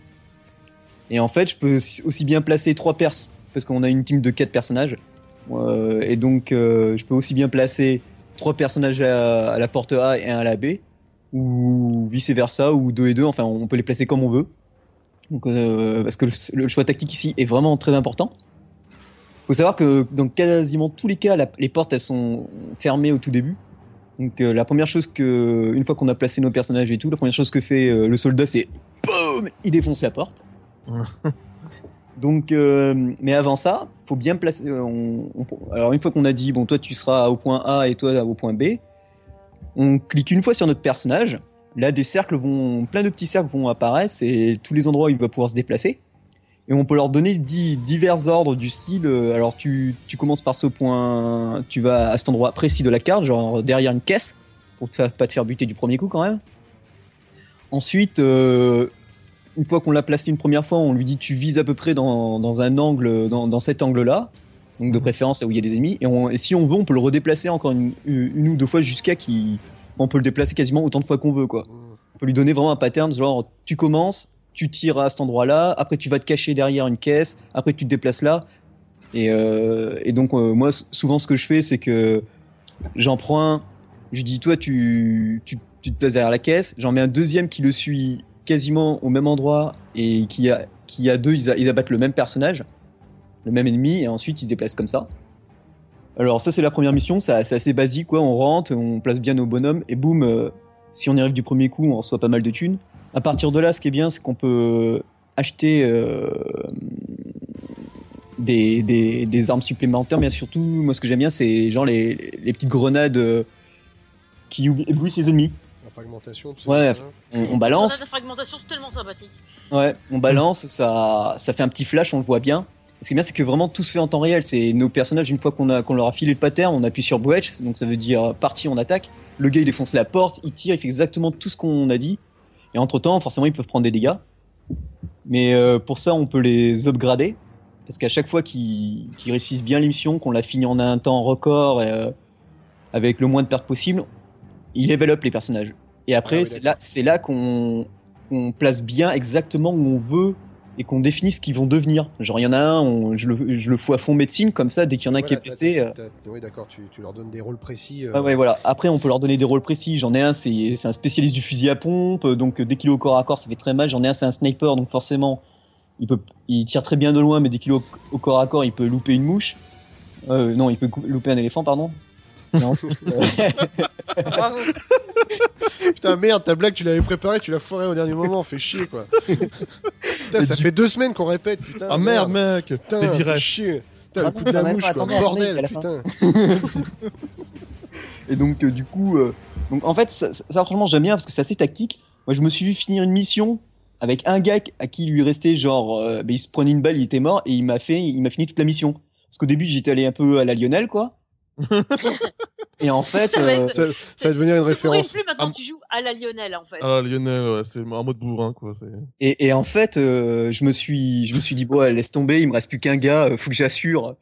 Et en fait, je peux aussi bien placer trois pers parce qu'on a une team de quatre personnages. Euh, et donc, euh, je peux aussi bien placer trois personnages à, la porte A et un à la B, ou vice versa, ou deux et deux. Enfin, on peut les placer comme on veut. Donc, euh, parce que le, choix tactique ici est vraiment très important. Faut savoir que dans quasiment tous les cas, les portes elles sont fermées au tout début. Donc la première chose que, une fois qu'on a placé nos personnages et tout, la première chose que fait le soldat, c'est boum, il défonce la porte. Donc, euh, mais avant ça, faut bien placer. euh, alors une fois qu'on a dit, bon, toi tu seras au point A et toi au point B, on clique une fois sur notre personnage. Là, des cercles vont, plein de petits cercles vont apparaître, et tous les endroits où il va pouvoir se déplacer. Et on peut leur donner di- divers ordres du style. euh, alors tu, commences par ce point, tu vas à cet endroit précis de la carte, genre derrière une caisse, pour faire- pas te faire buter du premier coup quand même. Ensuite, une fois qu'on l'a placé une première fois, on lui dit tu vises à peu près dans, dans un angle, dans, dans cet angle-là, donc de préférence là où il y a des ennemis. Et, on- et si on veut, on peut le redéplacer encore une, une ou deux fois jusqu'à qui, on peut le déplacer quasiment autant de fois qu'on veut quoi. On peut lui donner vraiment un pattern, genre tu commences, tu tires à cet endroit-là, après tu vas te cacher derrière une caisse, après tu te déplaces là. Et, euh, et donc euh, moi souvent ce que je fais c'est que j'en prends un, je dis toi tu, tu, tu te places derrière la caisse, j'en mets un deuxième qui le suit quasiment au même endroit et qui a, qui a deux, ils, a- abattent le même personnage, le même ennemi, et ensuite ils se déplacent comme ça. Alors ça c'est la première mission, ça- c'est assez basique quoi, on rentre, on place bien nos bonhommes, et boum, euh, si on y arrive du premier coup, on reçoit pas mal de thunes. À partir de là, ce qui est bien, c'est qu'on peut acheter euh, des, des, armes supplémentaires, mais surtout, moi ce que j'aime bien, c'est genre les, les petites grenades euh, qui éblouissent les ennemis. La fragmentation, tout ça. Ouais, ça. On, on balance, La fragmentation, c'est tellement sympathique. Ouais, on balance, ça, ça fait un petit flash, on le voit bien. Ce qui est bien, c'est que vraiment tout se fait en temps réel. C'est nos personnages, une fois qu'on a, qu'on leur a filé le pattern, on appuie sur Bwetch, donc ça veut dire parti, on attaque. Le gars, il défonce la porte, il tire, il fait exactement tout ce qu'on a dit. Et entre temps, forcément, ils peuvent prendre des dégâts. Mais euh, pour ça, on peut les upgrader. Parce qu'à chaque fois qu'ils réussissent bien l'émission, qu'on l'a fini en un temps record, et, euh, avec le moins de pertes possible, il level up les personnages. Et après, Ah oui, c'est là, c'est là qu'on qu'on place bien exactement où on veut et qu'on définit ce qu'ils vont devenir. Genre, il y en a un, on- je, le, je le fous à fond médecine, comme ça, dès qu'il y en a un qui est Voilà, blessé. euh, Oui, d'accord, tu, tu leur donnes des rôles précis. euh, ah ouais, voilà. Après, on peut leur donner des rôles précis. J'en ai un, c'est c'est un spécialiste du fusil à pompe, donc euh, dès qu'il est au corps à corps, ça fait très mal. J'en ai un, c'est un sniper, donc forcément, il peut, il tire très bien de loin, mais dès qu'il est au, au corps à corps, il peut louper une mouche. Euh, non, il peut louper un éléphant, pardon. Non. Bravo. Putain, merde, ta blague, tu l'avais préparée, tu l'as foirée au dernier moment, fait chier, quoi. Putain, ça fait deux semaines qu'on répète, putain. Ah merde, mec Putain, fait chier. Putain, le Ah coup de la mouche, quoi. Bordel, putain. Et donc, euh, du coup, euh, donc en fait, ça, ça, ça, franchement, j'aime bien parce que c'est assez tactique. Moi, je me suis vu finir une mission avec un gars à qui il lui restait genre, euh, ben, il se prenait une balle, il était mort et il m'a fait, il m'a fini toute la mission. Parce qu'au début, j'étais allé un peu à la Lionel, quoi. Et en fait, Ça va euh, Ça, ça va devenir une référence. plus, maintenant Ah. tu joues à la Lionel en fait. Ah, Lionel, ouais, c'est un mode bourrin, quoi. Et, et en fait, euh, je me suis, je me suis dit bon, ouais, laisse tomber, il me reste plus qu'un gars, euh, faut que j'assure.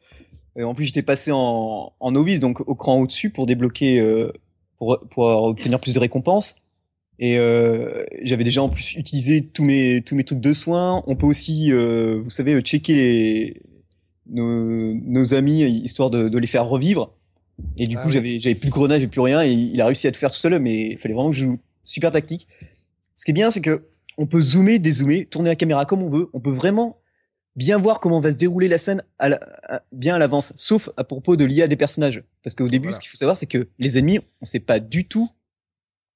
Et en plus, j'étais passé en, en novice, donc au cran au-dessus pour débloquer, euh, pour, pour obtenir plus de récompenses. Et euh, j'avais déjà en plus utilisé tous mes tous mes trucs de soins. On peut aussi, euh, vous savez, checker les, nos, nos amis histoire de, de les faire revivre. Et du Ah coup, oui. j'avais plus de grenades, j'avais plus rien, et il a réussi à tout faire tout seul. Mais il fallait vraiment que je joue super tactique. Ce qui est bien, c'est que on peut zoomer, dézoomer, tourner la caméra comme on veut. On peut vraiment bien voir comment va se dérouler la scène à la- à- bien à l'avance, sauf à propos de l'IA des personnages. Parce qu'au début, Voilà. ce qu'il faut savoir, c'est que les ennemis, on sait pas du tout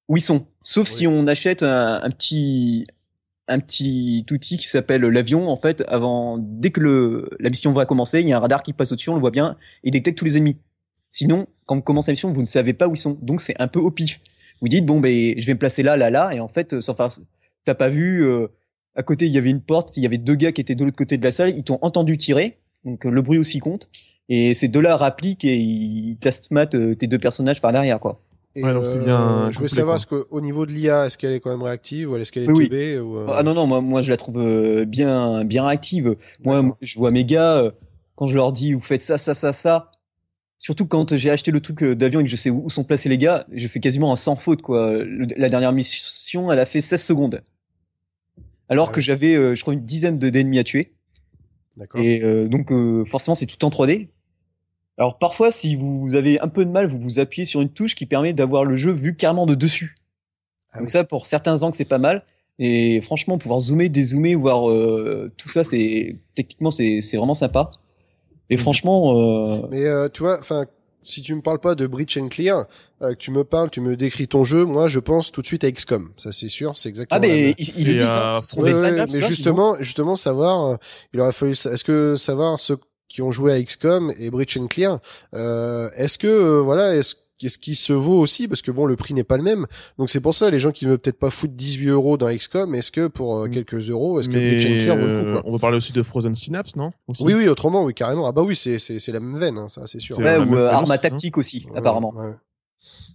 où ils sont. Sauf Oui. si on achète un, un petit un petit outil qui s'appelle l'avion. En fait, avant, dès que le, la mission va commencer, il y a un radar qui passe au-dessus, on le voit bien, et il détecte tous les ennemis. Sinon, quand on commence la mission, vous ne savez pas où ils sont. Donc c'est un peu au pif. Vous dites bon ben je vais me placer là, là, là, et en fait, euh, sans faire, t'as pas vu. euh, à côté, il y avait une porte, il y avait deux gars qui étaient de l'autre côté de la salle, ils t'ont entendu tirer, donc euh, le bruit aussi compte. Et ces deux-là rappliquent et ils tastematent euh, tes deux personnages par derrière, quoi. Et, Ouais, donc c'est euh, bien je voulais savoir, quoi. est-ce qu'au niveau de l'IA, est-ce qu'elle est quand même réactive ou est-ce qu'elle est Oui, oui. teubée ou, euh, Ah non, non, moi, moi je la trouve euh, bien, bien active. Moi, je vois mes gars, quand je leur dis, vous faites ça, ça, ça, ça. Surtout quand j'ai acheté le truc euh, d'avion et que je sais où sont placés les gars, je fais quasiment un sans faute, quoi. La dernière mission, elle a fait 16 secondes. Alors que j'avais, euh, je crois, une dizaine de- d'ennemis à tuer. D'accord. Et euh, donc, euh, forcément, c'est tout en 3D. Alors, parfois, si vous avez un peu de mal, vous vous appuyez sur une touche qui permet d'avoir le jeu vu carrément de dessus. Ah donc oui. ça, pour certains angles, c'est pas mal. Et franchement, pouvoir zoomer, dézoomer, voir euh, tout ça, c'est techniquement, c'est c'est vraiment sympa. Et franchement, euh, Mais euh, tu vois, enfin, si tu me parles pas de Breach and Clear, euh, que tu me parles, tu me décris ton jeu, moi je pense tout de suite à XCOM. Ça c'est sûr, c'est exactement. ah mais il, il le dit, ça, euh, ce sont Ouais, des ouais, fans, mais justement, justement savoir, euh, il aurait fallu, est-ce que savoir ceux qui ont joué à XCOM et Breach and Clear, euh, est-ce que euh, voilà, est-ce qu'est-ce qui se vaut aussi parce que bon le prix n'est pas le même donc c'est pour ça les gens qui ne veulent peut-être pas foutre 18 euros dans XCOM est-ce que pour euh, Mm. quelques euros est-ce que Mais Clear vaut le coup euh, quoi on va parler aussi de Frozen Synapse, non? Aussi. oui oui autrement oui carrément ah bah oui c'est c'est c'est la même veine hein, ça c'est sûr C'est Ouais, ou euh, Arma hein. Tactique aussi, Ouais, apparemment. ouais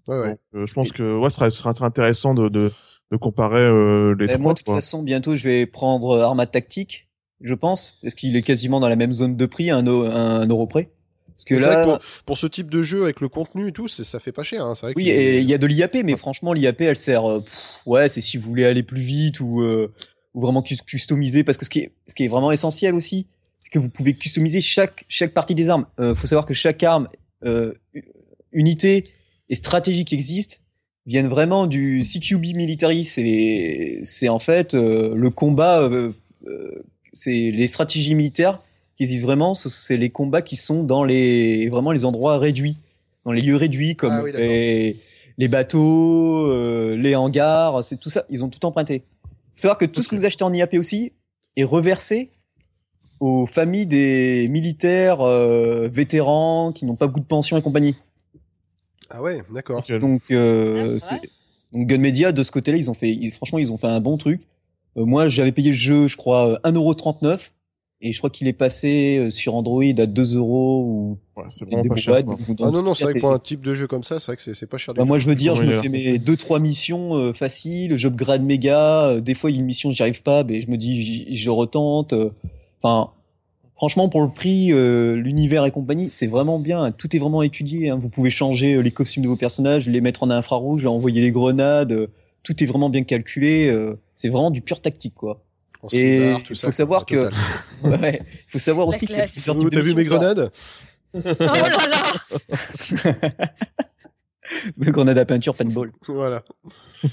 ouais, ouais. Donc, euh, je pense que ouais, ce serait, ce serait intéressant de, de, de comparer euh, les Et trois. moi, de toute quoi. façon, bientôt, je vais prendre euh, Arma Tactique, je pense, parce qu'il est quasiment dans la même zone de prix, un euro près? Parce que là, que pour, pour ce type de jeu avec le contenu et tout ça fait pas cher hein, vrai oui, que- et il y a de l'IAP, mais franchement, l'IAP, elle sert, euh, pff, ouais, c'est si vous voulez aller plus vite ou, euh, ou vraiment cus- customiser, parce que ce qui est, ce qui est vraiment essentiel aussi, c'est que vous pouvez customiser chaque, chaque partie des armes. Euh, faut savoir que chaque arme, euh, unité et stratégie qui existe viennent vraiment du CQB Military. C'est, c'est en fait le combat, c'est les stratégies militaires qui existent vraiment. ce- C'est les combats qui sont dans les vraiment les endroits réduits, dans les lieux réduits comme Ah oui, les, les bateaux, euh, les hangars. C'est tout ça. Ils ont tout emprunté. Faut savoir que tout ce que vous achetez en IAP aussi est reversé aux familles des militaires euh, vétérans qui n'ont pas beaucoup de pension et compagnie. ah ouais d'accord. Donc, euh, Ah, donc Gun Media, de ce côté-là, ils ont fait, ils- franchement, ils ont fait un bon truc. Euh, moi, j'avais payé le jeu, je crois, euh, 1,39€. Et je crois qu'il est passé euh, sur Android à 2 euros ou Ouais, c'est vraiment pas cher. Donc, ah non non c'est vrai que pour un type de jeu comme ça c'est vrai que c'est pas cher du bah, tout. moi, je veux dire, je me fais mes deux trois missions euh, faciles, j'upgrade méga. euh, des fois, il y a une mission, j'y arrive pas, mais je me dis, je retente. euh. Enfin, Franchement, pour le prix, euh, l'univers et compagnie, c'est vraiment bien. Tout est vraiment étudié. hein. Vous pouvez changer euh, les costumes de vos personnages, les mettre en infrarouge, envoyer les grenades. euh, tout est vraiment bien calculé. euh, c'est vraiment du pur tactique, quoi. Et tout faut savoir que-. Ouais. Il faut savoir aussi qu'il y a classe. plusieurs types de T'as vu mes grenades Oh là là Mes grenades à peinture, paintball. Voilà.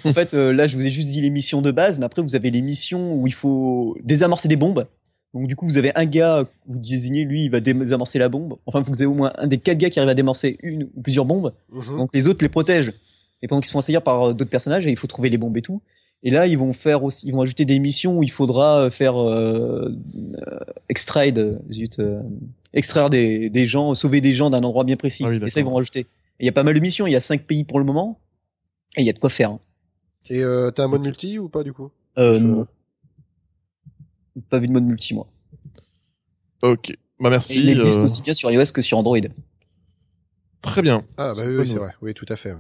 En fait, euh, là, je vous ai juste dit les missions de base, mais après, vous avez les missions où il faut désamorcer des bombes. Donc, du coup, vous avez un gars, vous désignez, lui, il va désamorcer la bombe. Enfin, vous avez au moins un des quatre gars qui arrive à désamorcer une ou plusieurs bombes. Mhm. Donc, les autres les protègent. Et pendant qu'ils se font assaillir par euh, d'autres personnages, et il faut trouver les bombes et tout. Et là, ils vont faire aussi, ils vont ajouter des missions où il faudra euh, faire euh, euh, extraire, euh, zut, euh, extraire des, des gens, sauver des gens d'un endroit bien précis. Ah oui, et ça, ils vont rajouter. Il y a pas mal de missions. Il y a cinq pays pour le moment. Et il y a de quoi faire. hein. Et euh, t'as un mode multi ou pas du coup? Euh, Je- non. Pas vu de mode multi, moi. Ok. Bah Et merci. il existe euh, aussi bien sur iOS que sur Android. Très bien. Ah bah oui, c'est vrai. Oui, tout à fait.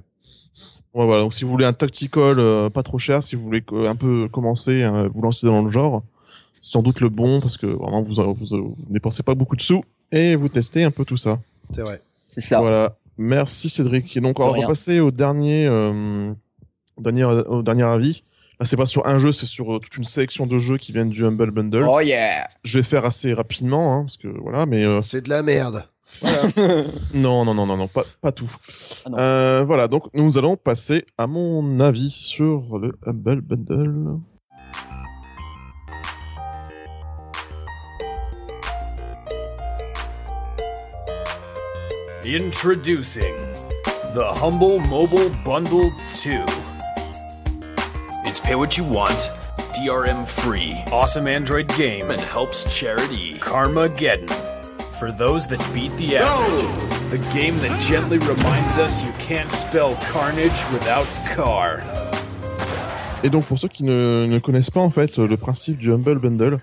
Ouais, voilà. Donc si vous voulez un tactical euh, pas trop cher, si vous voulez euh, un peu commencer, euh, vous lancer dans le genre, c'est sans doute le bon parce que vraiment vous, vous, vous dépensez pas beaucoup de sous et vous testez un peu tout ça. C'est vrai. C'est ça. Voilà. Merci Cédric. Et donc on va passer au dernier, euh, dernier, au dernier avis. Là c'est pas sur un jeu, c'est sur euh, toute une sélection de jeux qui viennent du Humble Bundle. Oh yeah! Je vais faire assez rapidement, hein, parce que voilà, mais euh, C'est de la merde. Voilà. non, non, non, non, non, pas, pas tout. Ah non. Euh, voilà, donc nous allons passer à mon avis sur le Humble Bundle. Introducing the Humble Mobile Bundle 2. It's pay what you want, DRM free, awesome Android games, and helps charity. Karmageddon. For those that beat the average. The game that gently reminds us you can't spell carnage without car. Et donc pour ceux qui ne, connaissent pas en fait le principe du Humble Bundle,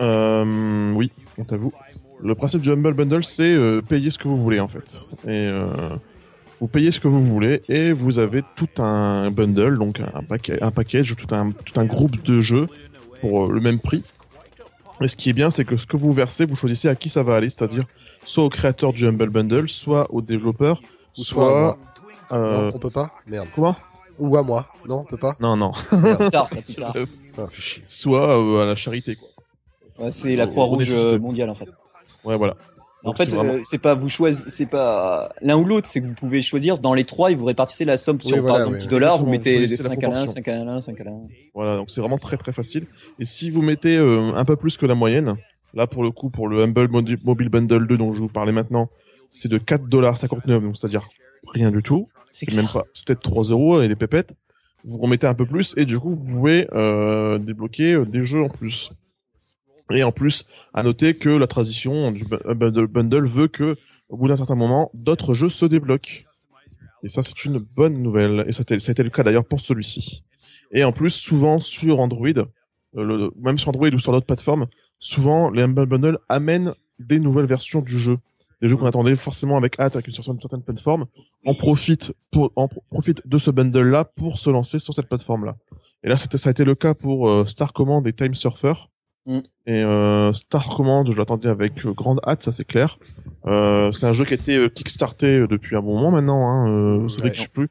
euh, oui, on t'avoue. Le principe du Humble Bundle, c'est euh, payer ce que vous voulez en fait. Et euh, vous payez ce que vous voulez et vous avez tout un bundle, donc un, paquet, un package, tout un, tout un groupe de jeux pour euh, le même prix. Et ce qui est bien, c'est que ce que vous versez, vous choisissez à qui ça va aller, c'est-à-dire soit au créateur du Humble Bundle, soit au développeur, Ou soit euh, Non, on peut pas Merde. Comment? Ou à moi Non, on peut pas Non, non. Plus tard, ça, plus tard. Ah, fait chier. soit euh, à la charité, quoi. Ouais, c'est la Croix-Rouge euh, mondiale, en fait. Ouais, voilà. En fait, c'est vraiment- euh, c'est pas vous choisissez, c'est pas l'un ou l'autre, c'est que vous pouvez choisir dans les trois et vous répartissez la somme sur Oui, voilà, par exemple oui. 10 dollars, vous mettez choisissez la 5 à l'un, proportion. 5 à l'un, 5 à l'un. Voilà, donc c'est vraiment très très facile. Et si vous mettez euh, un peu plus que la moyenne, là pour le coup, pour le Humble Mobile Bundle 2 dont je vous parlais maintenant, c'est de 4,59$, donc c'est-à-dire rien du tout. C'est même pas, c'est peut-être 3 euros et des pépettes. Vous remettez un peu plus et du coup, vous pouvez euh, débloquer des jeux en plus. Et en plus, à noter que la transition du bu- bundle, veut que, au bout d'un certain moment, d'autres jeux se débloquent. Et ça, c'est une bonne nouvelle. Et ça, a été- le cas d'ailleurs pour celui-ci. Et en plus, souvent sur Android, euh, même sur Android ou sur d'autres plateformes, souvent les Humble Bundle amènent des nouvelles versions du jeu. Des jeux qu'on attendait forcément avec hâte avec une sur une certaine plateforme, en profite pour profite de ce bundle là pour se lancer sur cette plateforme là. Et là ça a été le cas pour euh, Star Command et Time Surfer. Mm. Et euh, Star Command, je l'attendais avec euh, grande hâte, ça c'est clair. Euh, c'est un jeu qui a été euh, kickstarté depuis un bon moment maintenant. Hein, euh, c'est vrai Ouais. que je sais plus.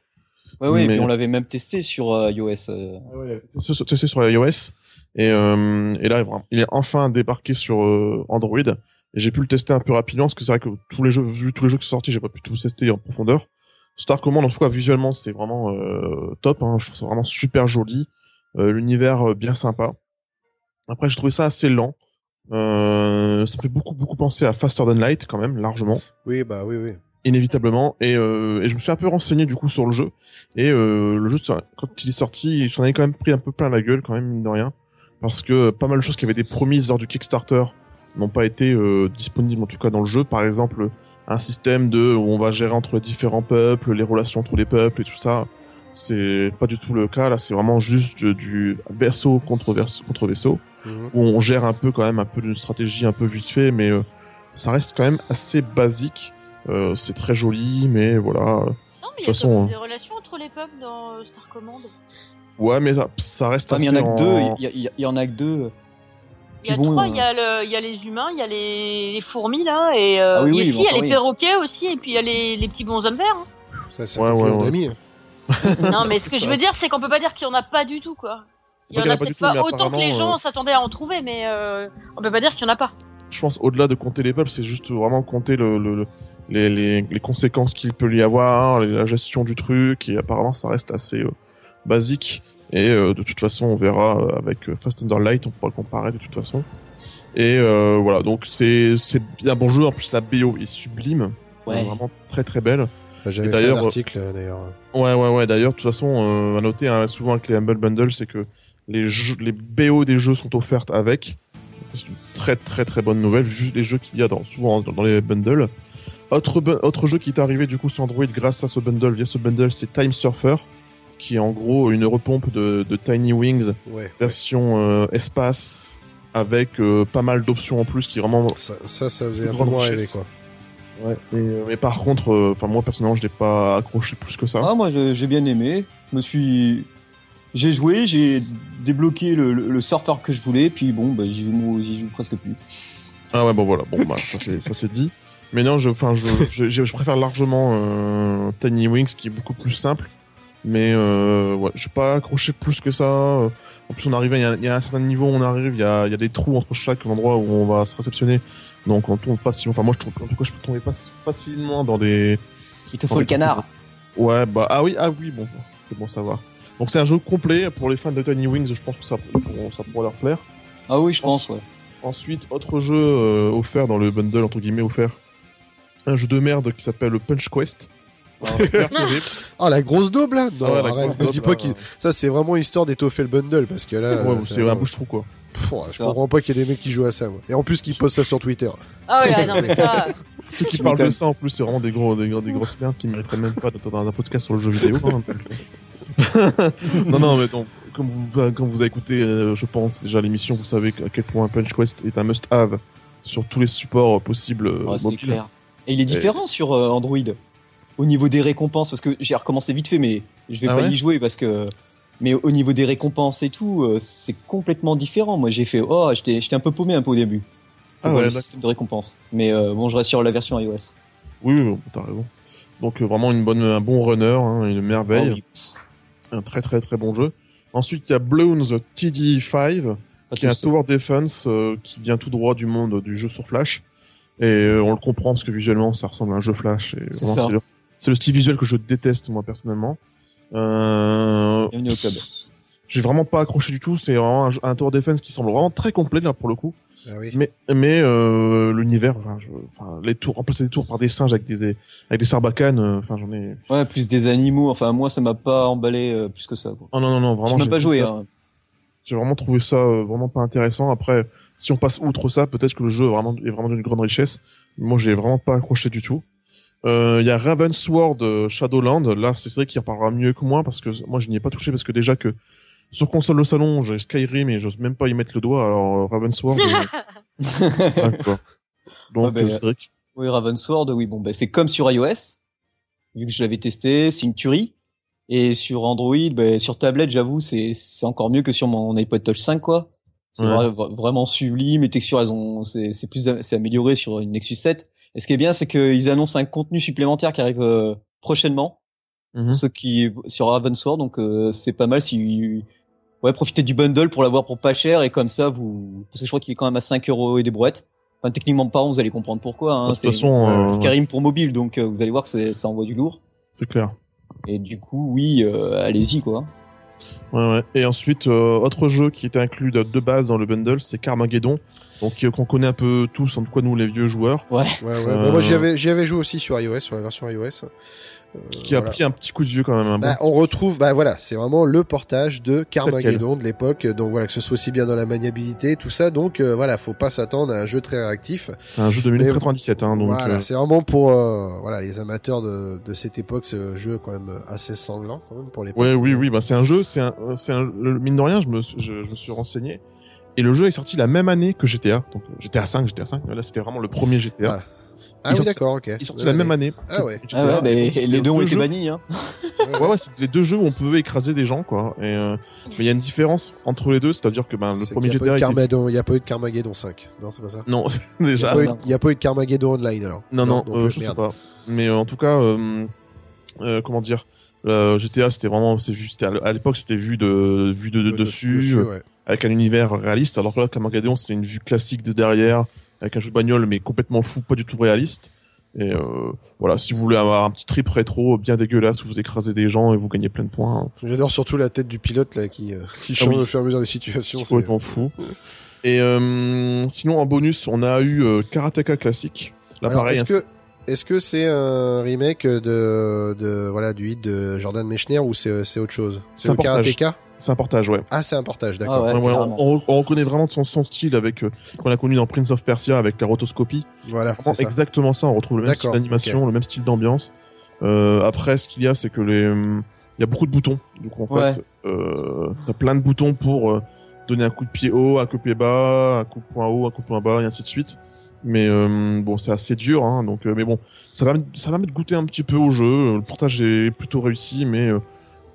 Ouais, ouais, et Mais- puis on l'avait même testé sur euh, iOS. euh. C'est sur- iOS. Et, euh, et là, il est enfin débarqué sur euh, Android. Et j'ai pu le tester un peu rapidement parce que c'est vrai que tous les jeux, vu tous les jeux qui sont sortis, j'ai pas pu tout tester en profondeur. Star Command, en tout cas, visuellement, c'est vraiment euh, top. Hein, je trouve ça vraiment super joli. Euh, L'univers euh, bien sympa. Après, j'ai trouvé ça assez lent. Euh, ça me fait beaucoup, beaucoup penser à Faster Than Light, quand même, largement. Oui, bah oui, oui. inévitablement. Et, euh, et je me suis un peu renseigné du coup sur le jeu. Et euh, le jeu quand il est sorti il s'en est quand même pris un peu plein la gueule quand même mine de rien. Parce que pas mal de choses qui avaient été promises lors du Kickstarter n'ont pas été euh, disponibles en tout cas dans le jeu. Par exemple un système de où on va gérer entre les différents peuples les relations entre les peuples et tout ça. C'est pas du tout le cas. Là c'est vraiment juste du, du vaisseau contre vaisseau contre vaisseau Mhm. où on gère un peu quand même un peu d'une stratégie un peu vite fait, mais euh, ça reste quand même assez basique. Euh, c'est très joli, mais voilà. Non, mais toute il y a façon, hein. des relations entre les peuples dans euh, Star Command. Ouais, mais ça, ça reste Ah, mais il y assez en a que en- deux. Il y, en a que deux. Il y a bon, trois, euh, il y, a le- il y a les humains, il y a les, les fourmis là, et euh, Ah oui, et oui, si, bon, il y a les perroquets aussi, et puis il y a les, les petits bonshommes verts. hein. Ça, c'est Ouais, un ouais, peu ouais. d'amis. Non, mais ce que je veux dire, c'est qu'on peut pas dire qu'il y en a pas du tout, quoi. C'est Il y pas en a pas peut-être mais pas autant que les gens euh, s'attendaient à en trouver, mais euh, on peut pas dire qu'il y en a pas. je pense au-delà de compter les peuples, c'est juste vraiment compter le, le- le- les, les, les conséquences qu'il peut y avoir, les- la gestion du truc, et apparemment ça reste assez euh, basique. Et euh, de toute façon, on verra avec euh, Fast Underlight, on pourra le comparer de toute façon. Et euh, voilà, donc c'est c'est bien bon jeu. En plus, la BO est sublime, Ouais. Vraiment très très belle. J'avais Et fait un d'ailleurs, article d'ailleurs. Ouais, ouais, ouais. D'ailleurs, de toute façon, euh, à noter hein, souvent avec les Humble Bundle, c'est que les jeux, les BO des jeux sont offertes avec. C'est une très très très bonne nouvelle, vu les jeux qu'il y a dans, souvent dans, les bundles. Autre, autre jeu qui est arrivé du coup sur Android grâce à ce bundle, via ce bundle, c'est Time Surfer, qui est en gros une repompe de, de Tiny Wings Ouais. version euh, espace, avec euh, pas mal d'options en plus qui vraiment Ça, ça, ça faisait un peu moins rêver quoi. Ouais, et, euh, mais par contre, euh, enfin moi personnellement, je n'ai pas accroché plus que ça. Ah, moi j'ai bien aimé. Je me suis. J'ai joué, j'ai débloqué le, le, le surfeur que je voulais, puis bon, bah, j'y joue, j'y joue presque plus. Ah ouais, bon voilà, bon bah ça c'est ça c'est dit. Mais non, je, enfin je, je, je, je préfère largement euh, Tiny Wings qui est beaucoup plus simple. Mais euh, ouais, j'ai pas accroché plus que ça. En plus, on arrive, il y a, il y a un certain niveau, où on arrive, il y a, il y a des trous entre chaque endroit où on va se réceptionner. Donc on tombe facilement. Enfin moi, je trouve, en tout cas, je peux tomber faci- facilement dans des. Il te faut le canard. Ouais, bah ah oui, ah oui, bon, c'est bon à savoir. Donc c'est un jeu complet pour les fans de Tiny Wings. Je pense que ça, pour- ça pourrait leur plaire. Ah oui, je pense, ouais. Ensuite, autre jeu euh, offert dans le bundle, entre guillemets, offert. Un jeu de merde qui s'appelle Punch Quest. Terrible. Ah la grosse daube là Non, Ah ouais, la arrête, grosse me dis pas qu'il- Ça c'est vraiment histoire d'étoffer le bundle parce que là. Ouais, euh, c'est un bouche-trou, quoi. Pff, ouais, je ça. comprends pas qu'il y ait des mecs qui jouent à ça. moi. Et en plus qu'ils postent ça sur Twitter. Ah ouais, non, ça. Ceux qui parlent de ça, en plus, c'est vraiment des, gros, des, gros- des grosses merdes qui mériteraient même pas d'être dans un podcast sur le jeu vidéo. hein, donc. non, non, mais donc, comme vous, comme vous avez écouté, euh, je pense, déjà l'émission, vous savez à quel point Punch Quest est un must-have sur tous les supports possibles euh, Ouais, c'est mobiles. clair. Et il est différent sur euh, Android au niveau des récompenses parce que j'ai recommencé vite fait mais je vais Ah pas ouais y jouer parce que mais au niveau des récompenses et tout euh, c'est complètement différent. Moi j'ai fait oh j'étais j'étais un peu paumé un peu au début. Ah ouais, le d'accord. système de récompense. Mais euh, bon je reste sur la version iOS. Oui, oui, bon, t'as raison. Donc euh, vraiment une bonne, un bon runner, hein, une merveille. Oui, Un très très très bon jeu. Ensuite, il y a Bloons TD5, pas qui est un tower defense euh, qui vient tout droit du monde du jeu sur Flash. Et euh, on le comprend parce que visuellement, ça ressemble à un jeu Flash. et C'est vraiment, ça. C'est le, c'est le style visuel que je déteste moi personnellement. Euh, Bienvenue au club. j'ai vraiment pas accroché du tout. C'est vraiment un, un tower defense qui semble vraiment très complet là pour le coup. Ah oui. Mais mais euh, l'univers, enfin, je- enfin, les tours, remplacer des tours par des singes avec des avec des sarbacanes, euh, enfin j'en ai. Ouais plus des animaux enfin moi ça m'a pas emballé euh, plus que ça. quoi. Oh non non non vraiment. J'ai même pas joué. ça- Hein. J'ai vraiment trouvé ça euh, vraiment pas intéressant. Après, si on passe outre ça, peut-être que le jeu est vraiment, est vraiment d'une grande richesse. Moi, j'ai vraiment pas accroché du tout. Euh, Il y a Ravensword euh, Shadowland. Là, c'est vrai qu'il en parlera mieux que moi parce que moi, je n'y ai pas touché parce que déjà que sur console de salon, j'ai Skyrim et j'ose même pas y mettre le doigt. Alors, euh, Ravensword, euh, ah, quoi. Donc, Ouais, bah, euh, Cédric. Oui, Ravensword, oui, bon, ben, c'est comme sur iOS, vu que je l'avais testé, c'est une tuerie. Et sur Android, ben, sur tablette, j'avoue, c'est, c'est encore mieux que sur mon iPod Touch 5, quoi. C'est Ouais. vra- vra- vraiment sublime, les textures, elles ont, c'est, c'est plus, c'est amélioré sur une Nexus 7. Et ce qui est bien, c'est qu'ils annoncent un contenu supplémentaire qui arrive euh, prochainement, pour ceux qui, sur Ravensword, donc euh, c'est pas mal si, ouais, profitez du bundle pour l'avoir pour pas cher, et comme ça, vous, parce que je crois qu'il est quand même à 5 euros et des brouettes. Enfin, techniquement pas, vous allez comprendre pourquoi. Hein. De toute C'est- façon, euh, euh, Skyrim pour mobile, donc euh, vous allez voir que c'est- ça envoie du lourd. c'est clair. Et du coup, oui, euh, allez-y quoi. Ouais, ouais. Et ensuite, euh, autre jeu qui était inclus de, de base dans le bundle, c'est Carmageddon. Donc, euh, qu'on connaît un peu tous, en tout cas nous les vieux joueurs. Ouais. Ouais, ouais. Euh, Bah, moi j'y avais, j'y avais joué aussi sur iOS, sur la version iOS. Euh, Qui a voilà. pris un petit coup de vieux quand même. hein. Bon. Bah, on retrouve, bah voilà, c'est vraiment le portage de Carmageddon de l'époque, donc voilà, que ce soit aussi bien dans la maniabilité, tout ça, donc euh, voilà, faut pas s'attendre à un jeu très réactif. C'est un jeu de 1997, hein, donc. voilà, euh, c'est vraiment pour euh, voilà les amateurs de, de cette époque, ce jeu quand même assez sanglant quand même pour l'époque. Ouais, oui, oui, bah c'est un jeu, c'est un, euh, c'est mine de rien, je me, suis- je, je me suis renseigné. Et le jeu est sorti la même année que GTA. Donc, GTA 5, GTA 5. Là, c'était vraiment le premier GTA. Ouais. Ah Ils oui, sont- d'accord, ok. Ils sortent la même année. Ah ouais. Ah ouais, bah, et c'était les deux ont été jeux- bannis. Hein. Ouais, ouais, c'était les deux jeux où on pouvait écraser des gens, quoi. Et, euh, mais il y a une différence entre les deux, c'est-à-dire que ben, le C'est premier GTA. Il n'y a pas eu de Carmageddon 5. Non, c'est pas ça. Non, Il n'y déjà. a, pas eu- non. il y a pas eu de Carmageddon Online alors. Non, non, donc, euh, euh, je sais pas. Mais euh, en tout cas, euh, euh, comment dire, euh, GTA, c'était vraiment, c'est vu, à l'époque, c'était vu de, vu de, dessus, ouais. avec un univers réaliste. Alors que là, Carmageddon, c'était une vue classique de derrière, avec un jeu de bagnole, mais complètement fou, pas du tout réaliste. Et euh, voilà, si vous voulez avoir un petit trip rétro bien dégueulasse où vous écrasez des gens et vous gagnez plein de points, J'adore surtout la tête du pilote là qui, euh, qui change oui. au fur et à mesure des situations. c'est complètement fou. Et euh, sinon, en bonus, on a eu euh, Karateka classique. Là, Alors, pareil, est-ce hein, que est-ce que c'est un remake de, de voilà du hit de Jordan Mechner ou c'est c'est autre chose? C'est un le. Karateka? C'est un portage, ouais. Ah, c'est un portage, d'accord. Ah ouais, Ouais, ouais, on, reconnaît vraiment son, son style avec euh, qu'on a connu dans Prince of Persia avec la rotoscopie. Voilà, c'est ça. exactement ça. On retrouve le même style d'animation, le même style d'ambiance. Euh, après, ce qu'il y a, c'est que les, il y a beaucoup de boutons. Coup, en Ouais. fait, euh, t'as plein de boutons pour euh, donner un coup de pied haut, un coup de pied bas, un coup de poing haut, un coup de poing bas, et ainsi de suite. Mais euh, bon, c'est assez dur, hein, donc. euh, mais bon, ça va, ça va me goûter un petit peu au jeu. Le portage est plutôt réussi, mais euh,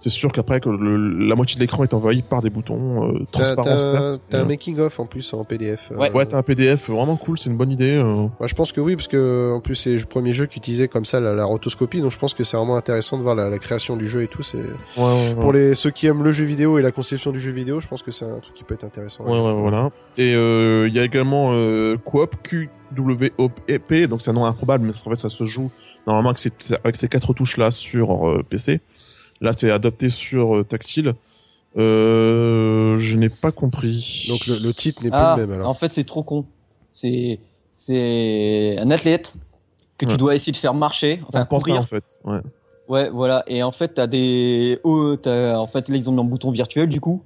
c'est sûr qu'après que le- la moitié de l'écran est envahi par des boutons euh, transparents, t'as- t'as un mais, making of en plus en PDF. euh, Ouais. Ouais, t'as un PDF vraiment cool, c'est une bonne idée. euh. Moi, je pense que oui, parce que en plus c'est le premier jeu qui utilisait comme ça la, la rotoscopie, donc je pense que c'est vraiment intéressant de voir la, la création du jeu et tout. C'est Ouais, ouais, ouais. pour les ceux qui aiment le jeu vidéo et la conception du jeu vidéo, je pense que c'est un truc qui peut être intéressant. Ouais, ouais, voilà. Et euh, il y a également euh, Coop, Q-W-O-P, donc c'est un nom improbable, mais en fait ça se joue normalement avec ces, avec ces quatre touches là sur euh, PC. Là c'est adapté sur euh, tactile. Euh, je n'ai pas compris. Donc le, le titre n'est Ah, plus le même alors. en fait, c'est trop con. C'est c'est un athlète que tu dois essayer de faire marcher, c'est un enfin courir. en fait. Ouais. Ouais, voilà. Et en fait, t'as des, oh, en fait, là, ils ont mis un bouton virtuel, du coup.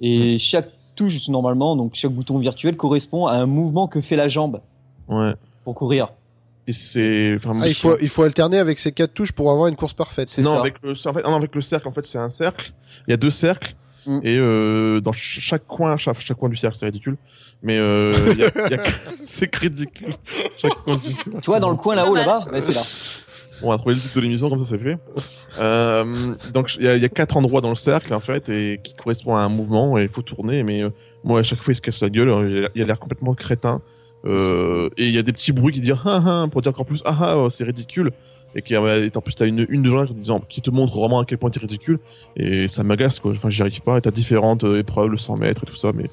Et chaque touche, normalement, donc chaque bouton virtuel correspond à un mouvement que fait la jambe ouais. pour courir. Et c'est. enfin, Ah, il faut il faut alterner avec ces quatre touches pour avoir une course parfaite. C'est non, ça. avec le, en fait, non, avec le cercle, en fait, c'est un cercle. Il y a deux cercles. Mm. Et euh, dans ch- chaque coin, chaque, chaque coin du cercle, c'est ridicule. Mais euh, il y a, il y a- c'est ridicule. Chaque coin du cercle. Tu vois, dans le coin là-haut, là-bas, ouais, c'est là. On a trouvé le titre de l'émission, comme ça c'est fait. Euh, donc il y, a, il y a quatre endroits dans le cercle en fait et qui correspondent à un mouvement et il faut tourner. Mais euh, moi à chaque fois il se casse la gueule, a- il a l'air complètement crétin. Euh, et il y a des petits bruits qui disent ah ah pour dire encore plus ah ah oh, c'est ridicule et qui euh, et en plus t'as une une de gens qui disant qui te montre vraiment à quel point t'es ridicule et ça m'agace quoi. Enfin j'y arrive pas. Et t'as différentes euh, épreuves, le 100 mètres et tout ça, mais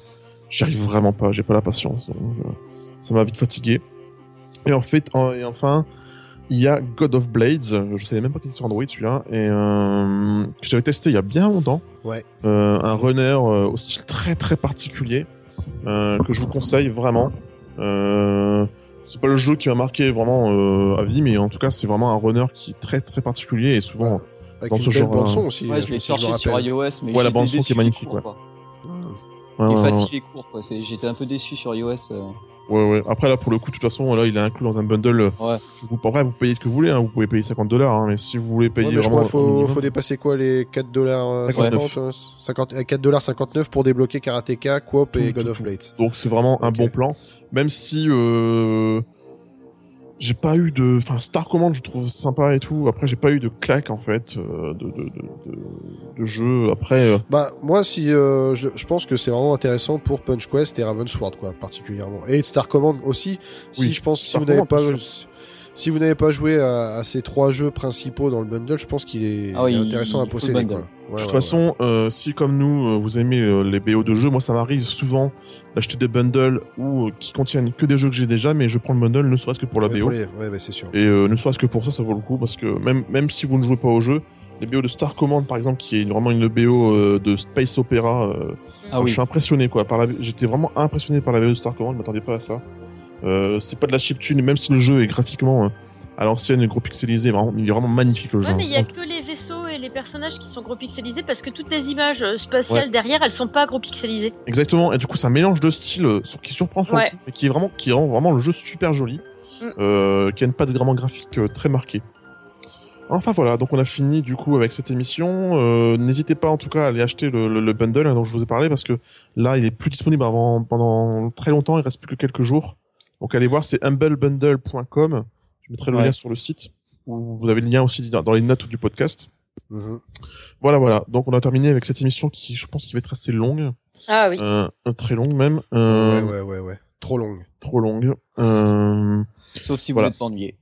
j'y arrive vraiment pas. J'ai pas la patience. Donc, euh, ça m'a vite fatigué. Et en fait en- et enfin il y a God of Blades, je savais même pas qu'il était sur Android celui-là, et euh, que j'avais testé il y a bien longtemps. Ouais. Euh, un runner euh, au style très très particulier, que je vous conseille vraiment. Euh, c'est pas le jeu qui m'a marqué vraiment euh, à vie, mais en tout cas c'est vraiment un runner qui est très très particulier et souvent. Avec dans une ce belle genre, bande euh, son aussi. Ouais, euh, je l'ai cherché sur iOS, mais Ouais, la bande son qui est magnifique, court, Ouais, quoi. Ouais, ouais. facile et court, quoi. J'étais un peu déçu sur iOS. Ouais, ouais. Après là pour le coup de toute façon là il est inclus dans un bundle. Ouais. Vous, après vous payez ce que vous voulez, hein, vous pouvez payer 50 dollars, hein, mais si vous voulez payer Ouais, mais je vraiment crois au faut, faut dépasser quoi les 4 dollars 59. 50, euh, 50 euh, 4 dollars 59 pour débloquer Karateka, Coop et Tout, God tout, of. Blades. Donc c'est vraiment un Ok. bon plan, même si euh, j'ai pas eu de, enfin Star Command je trouve sympa et tout. Après j'ai pas eu de claque en fait euh, de, de, de, de, jeu. Après euh, Bah moi si euh, je, je pense que c'est vraiment intéressant pour Punch Quest et Ravensword quoi particulièrement et Star Command aussi. Si Oui, je pense si vous n'avez pas si vous n'avez pas joué à, à ces trois jeux principaux dans le bundle, je pense qu'il est, Ah oui, il est intéressant il à posséder quoi. Ouais, de ouais, toute ouais. façon, euh, si comme nous euh, vous aimez euh, les BO de jeux, moi ça m'arrive souvent d'acheter des bundles ou euh, qui contiennent que des jeux que j'ai déjà, mais je prends le bundle ne serait-ce que pour la BO. pour les- ouais, bah, c'est sûr. Et euh, ne serait-ce que pour ça, ça vaut le coup parce que même même si vous ne jouez pas au jeu, les BO de Star Command par exemple, qui est vraiment une BO euh, de space opéra, euh, Ah Je suis impressionné quoi. Par la... J'étais vraiment impressionné par la vidéo de Star Command. Je m'attendais pas à ça. Euh, c'est pas de la chiptune, même si le jeu est graphiquement euh, à l'ancienne, gros pixelisé, vraiment, il est vraiment magnifique le jeu. Ouais, mais il y a que les vaisseaux et les personnages qui sont gros pixelisés parce que toutes les images euh, spatiales derrière, elles sont pas gros pixelisées. Exactement. Et du coup, c'est un mélange de styles qui surprend sur Ouais. coup, mais qui est vraiment, qui rend vraiment le jeu super joli, Mm. euh, qui a une patte vraiment graphique très marquée. Enfin voilà, donc on a fini du coup avec cette émission. Euh, N'hésitez pas en tout cas à aller acheter le, le- le bundle hein, dont je vous ai parlé parce que là il est plus disponible avant pendant très longtemps, il reste plus que quelques jours. Donc allez voir, c'est humblebundle.com. Je mettrai le Ouais. lien sur le site. Où vous avez le lien aussi dans les notes du podcast. Mhm. Voilà, voilà. Donc on a terminé avec cette émission qui, je pense, qui va être assez longue, Ah oui. euh, très longue même, euh, Ouais, ouais, ouais, ouais. Trop longue. trop longue. Euh, Sauf si Voilà. vous êtes pas ennuyé.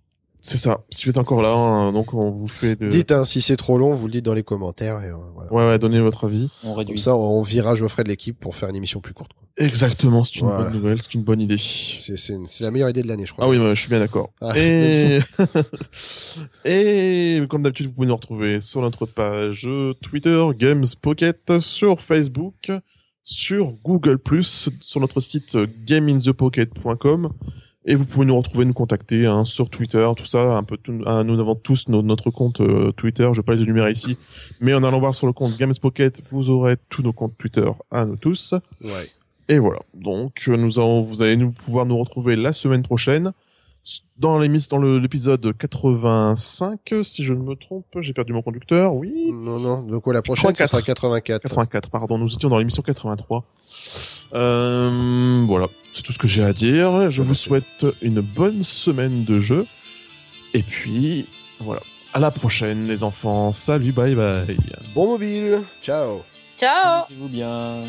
C'est ça. Si vous êtes encore là, hein, donc on vous fait de. Dites, hein, si c'est trop long, vous le dites dans les commentaires et euh, voilà. Ouais, ouais, donnez votre avis. On Comme réduit. ça, on virage Geoffrey de l'équipe pour faire une émission plus courte. quoi. Exactement, c'est une Voilà. bonne nouvelle, c'est une bonne idée. C'est, la meilleure idée de l'année, je crois. Ah oui, ouais, je suis bien d'accord. Ah. Et... et comme d'habitude, vous pouvez nous retrouver sur notre page Twitter, Games Pocket, sur Facebook, sur Google+, sur notre site gameinthepocket.com. Et vous pouvez nous retrouver, nous contacter hein, sur Twitter, tout ça, un peu. tout- ah, nous avons tous no- notre compte euh, Twitter. Je vais pas les énumérer ici, mais en allant voir sur le compte Games Pocket, vous aurez tous nos comptes Twitter à nous tous. Ouais. Et voilà. Donc, euh, nous allons, vous allez nous pouvoir nous retrouver la semaine prochaine dans l'émission, dans l'épisode 85, si je ne me trompe. J'ai perdu mon conducteur. Oui. Non, non. Donc, la prochaine, ce 84. sera 84. 84, pardon. Nous étions dans l'émission 83. Euh, voilà. C'est tout ce que j'ai à dire. Je vous souhaite une bonne semaine de jeu. Et puis, voilà. À la prochaine, les enfants. Salut, bye bye. Bon mobile. Ciao. Ciao Amusez-vous bien.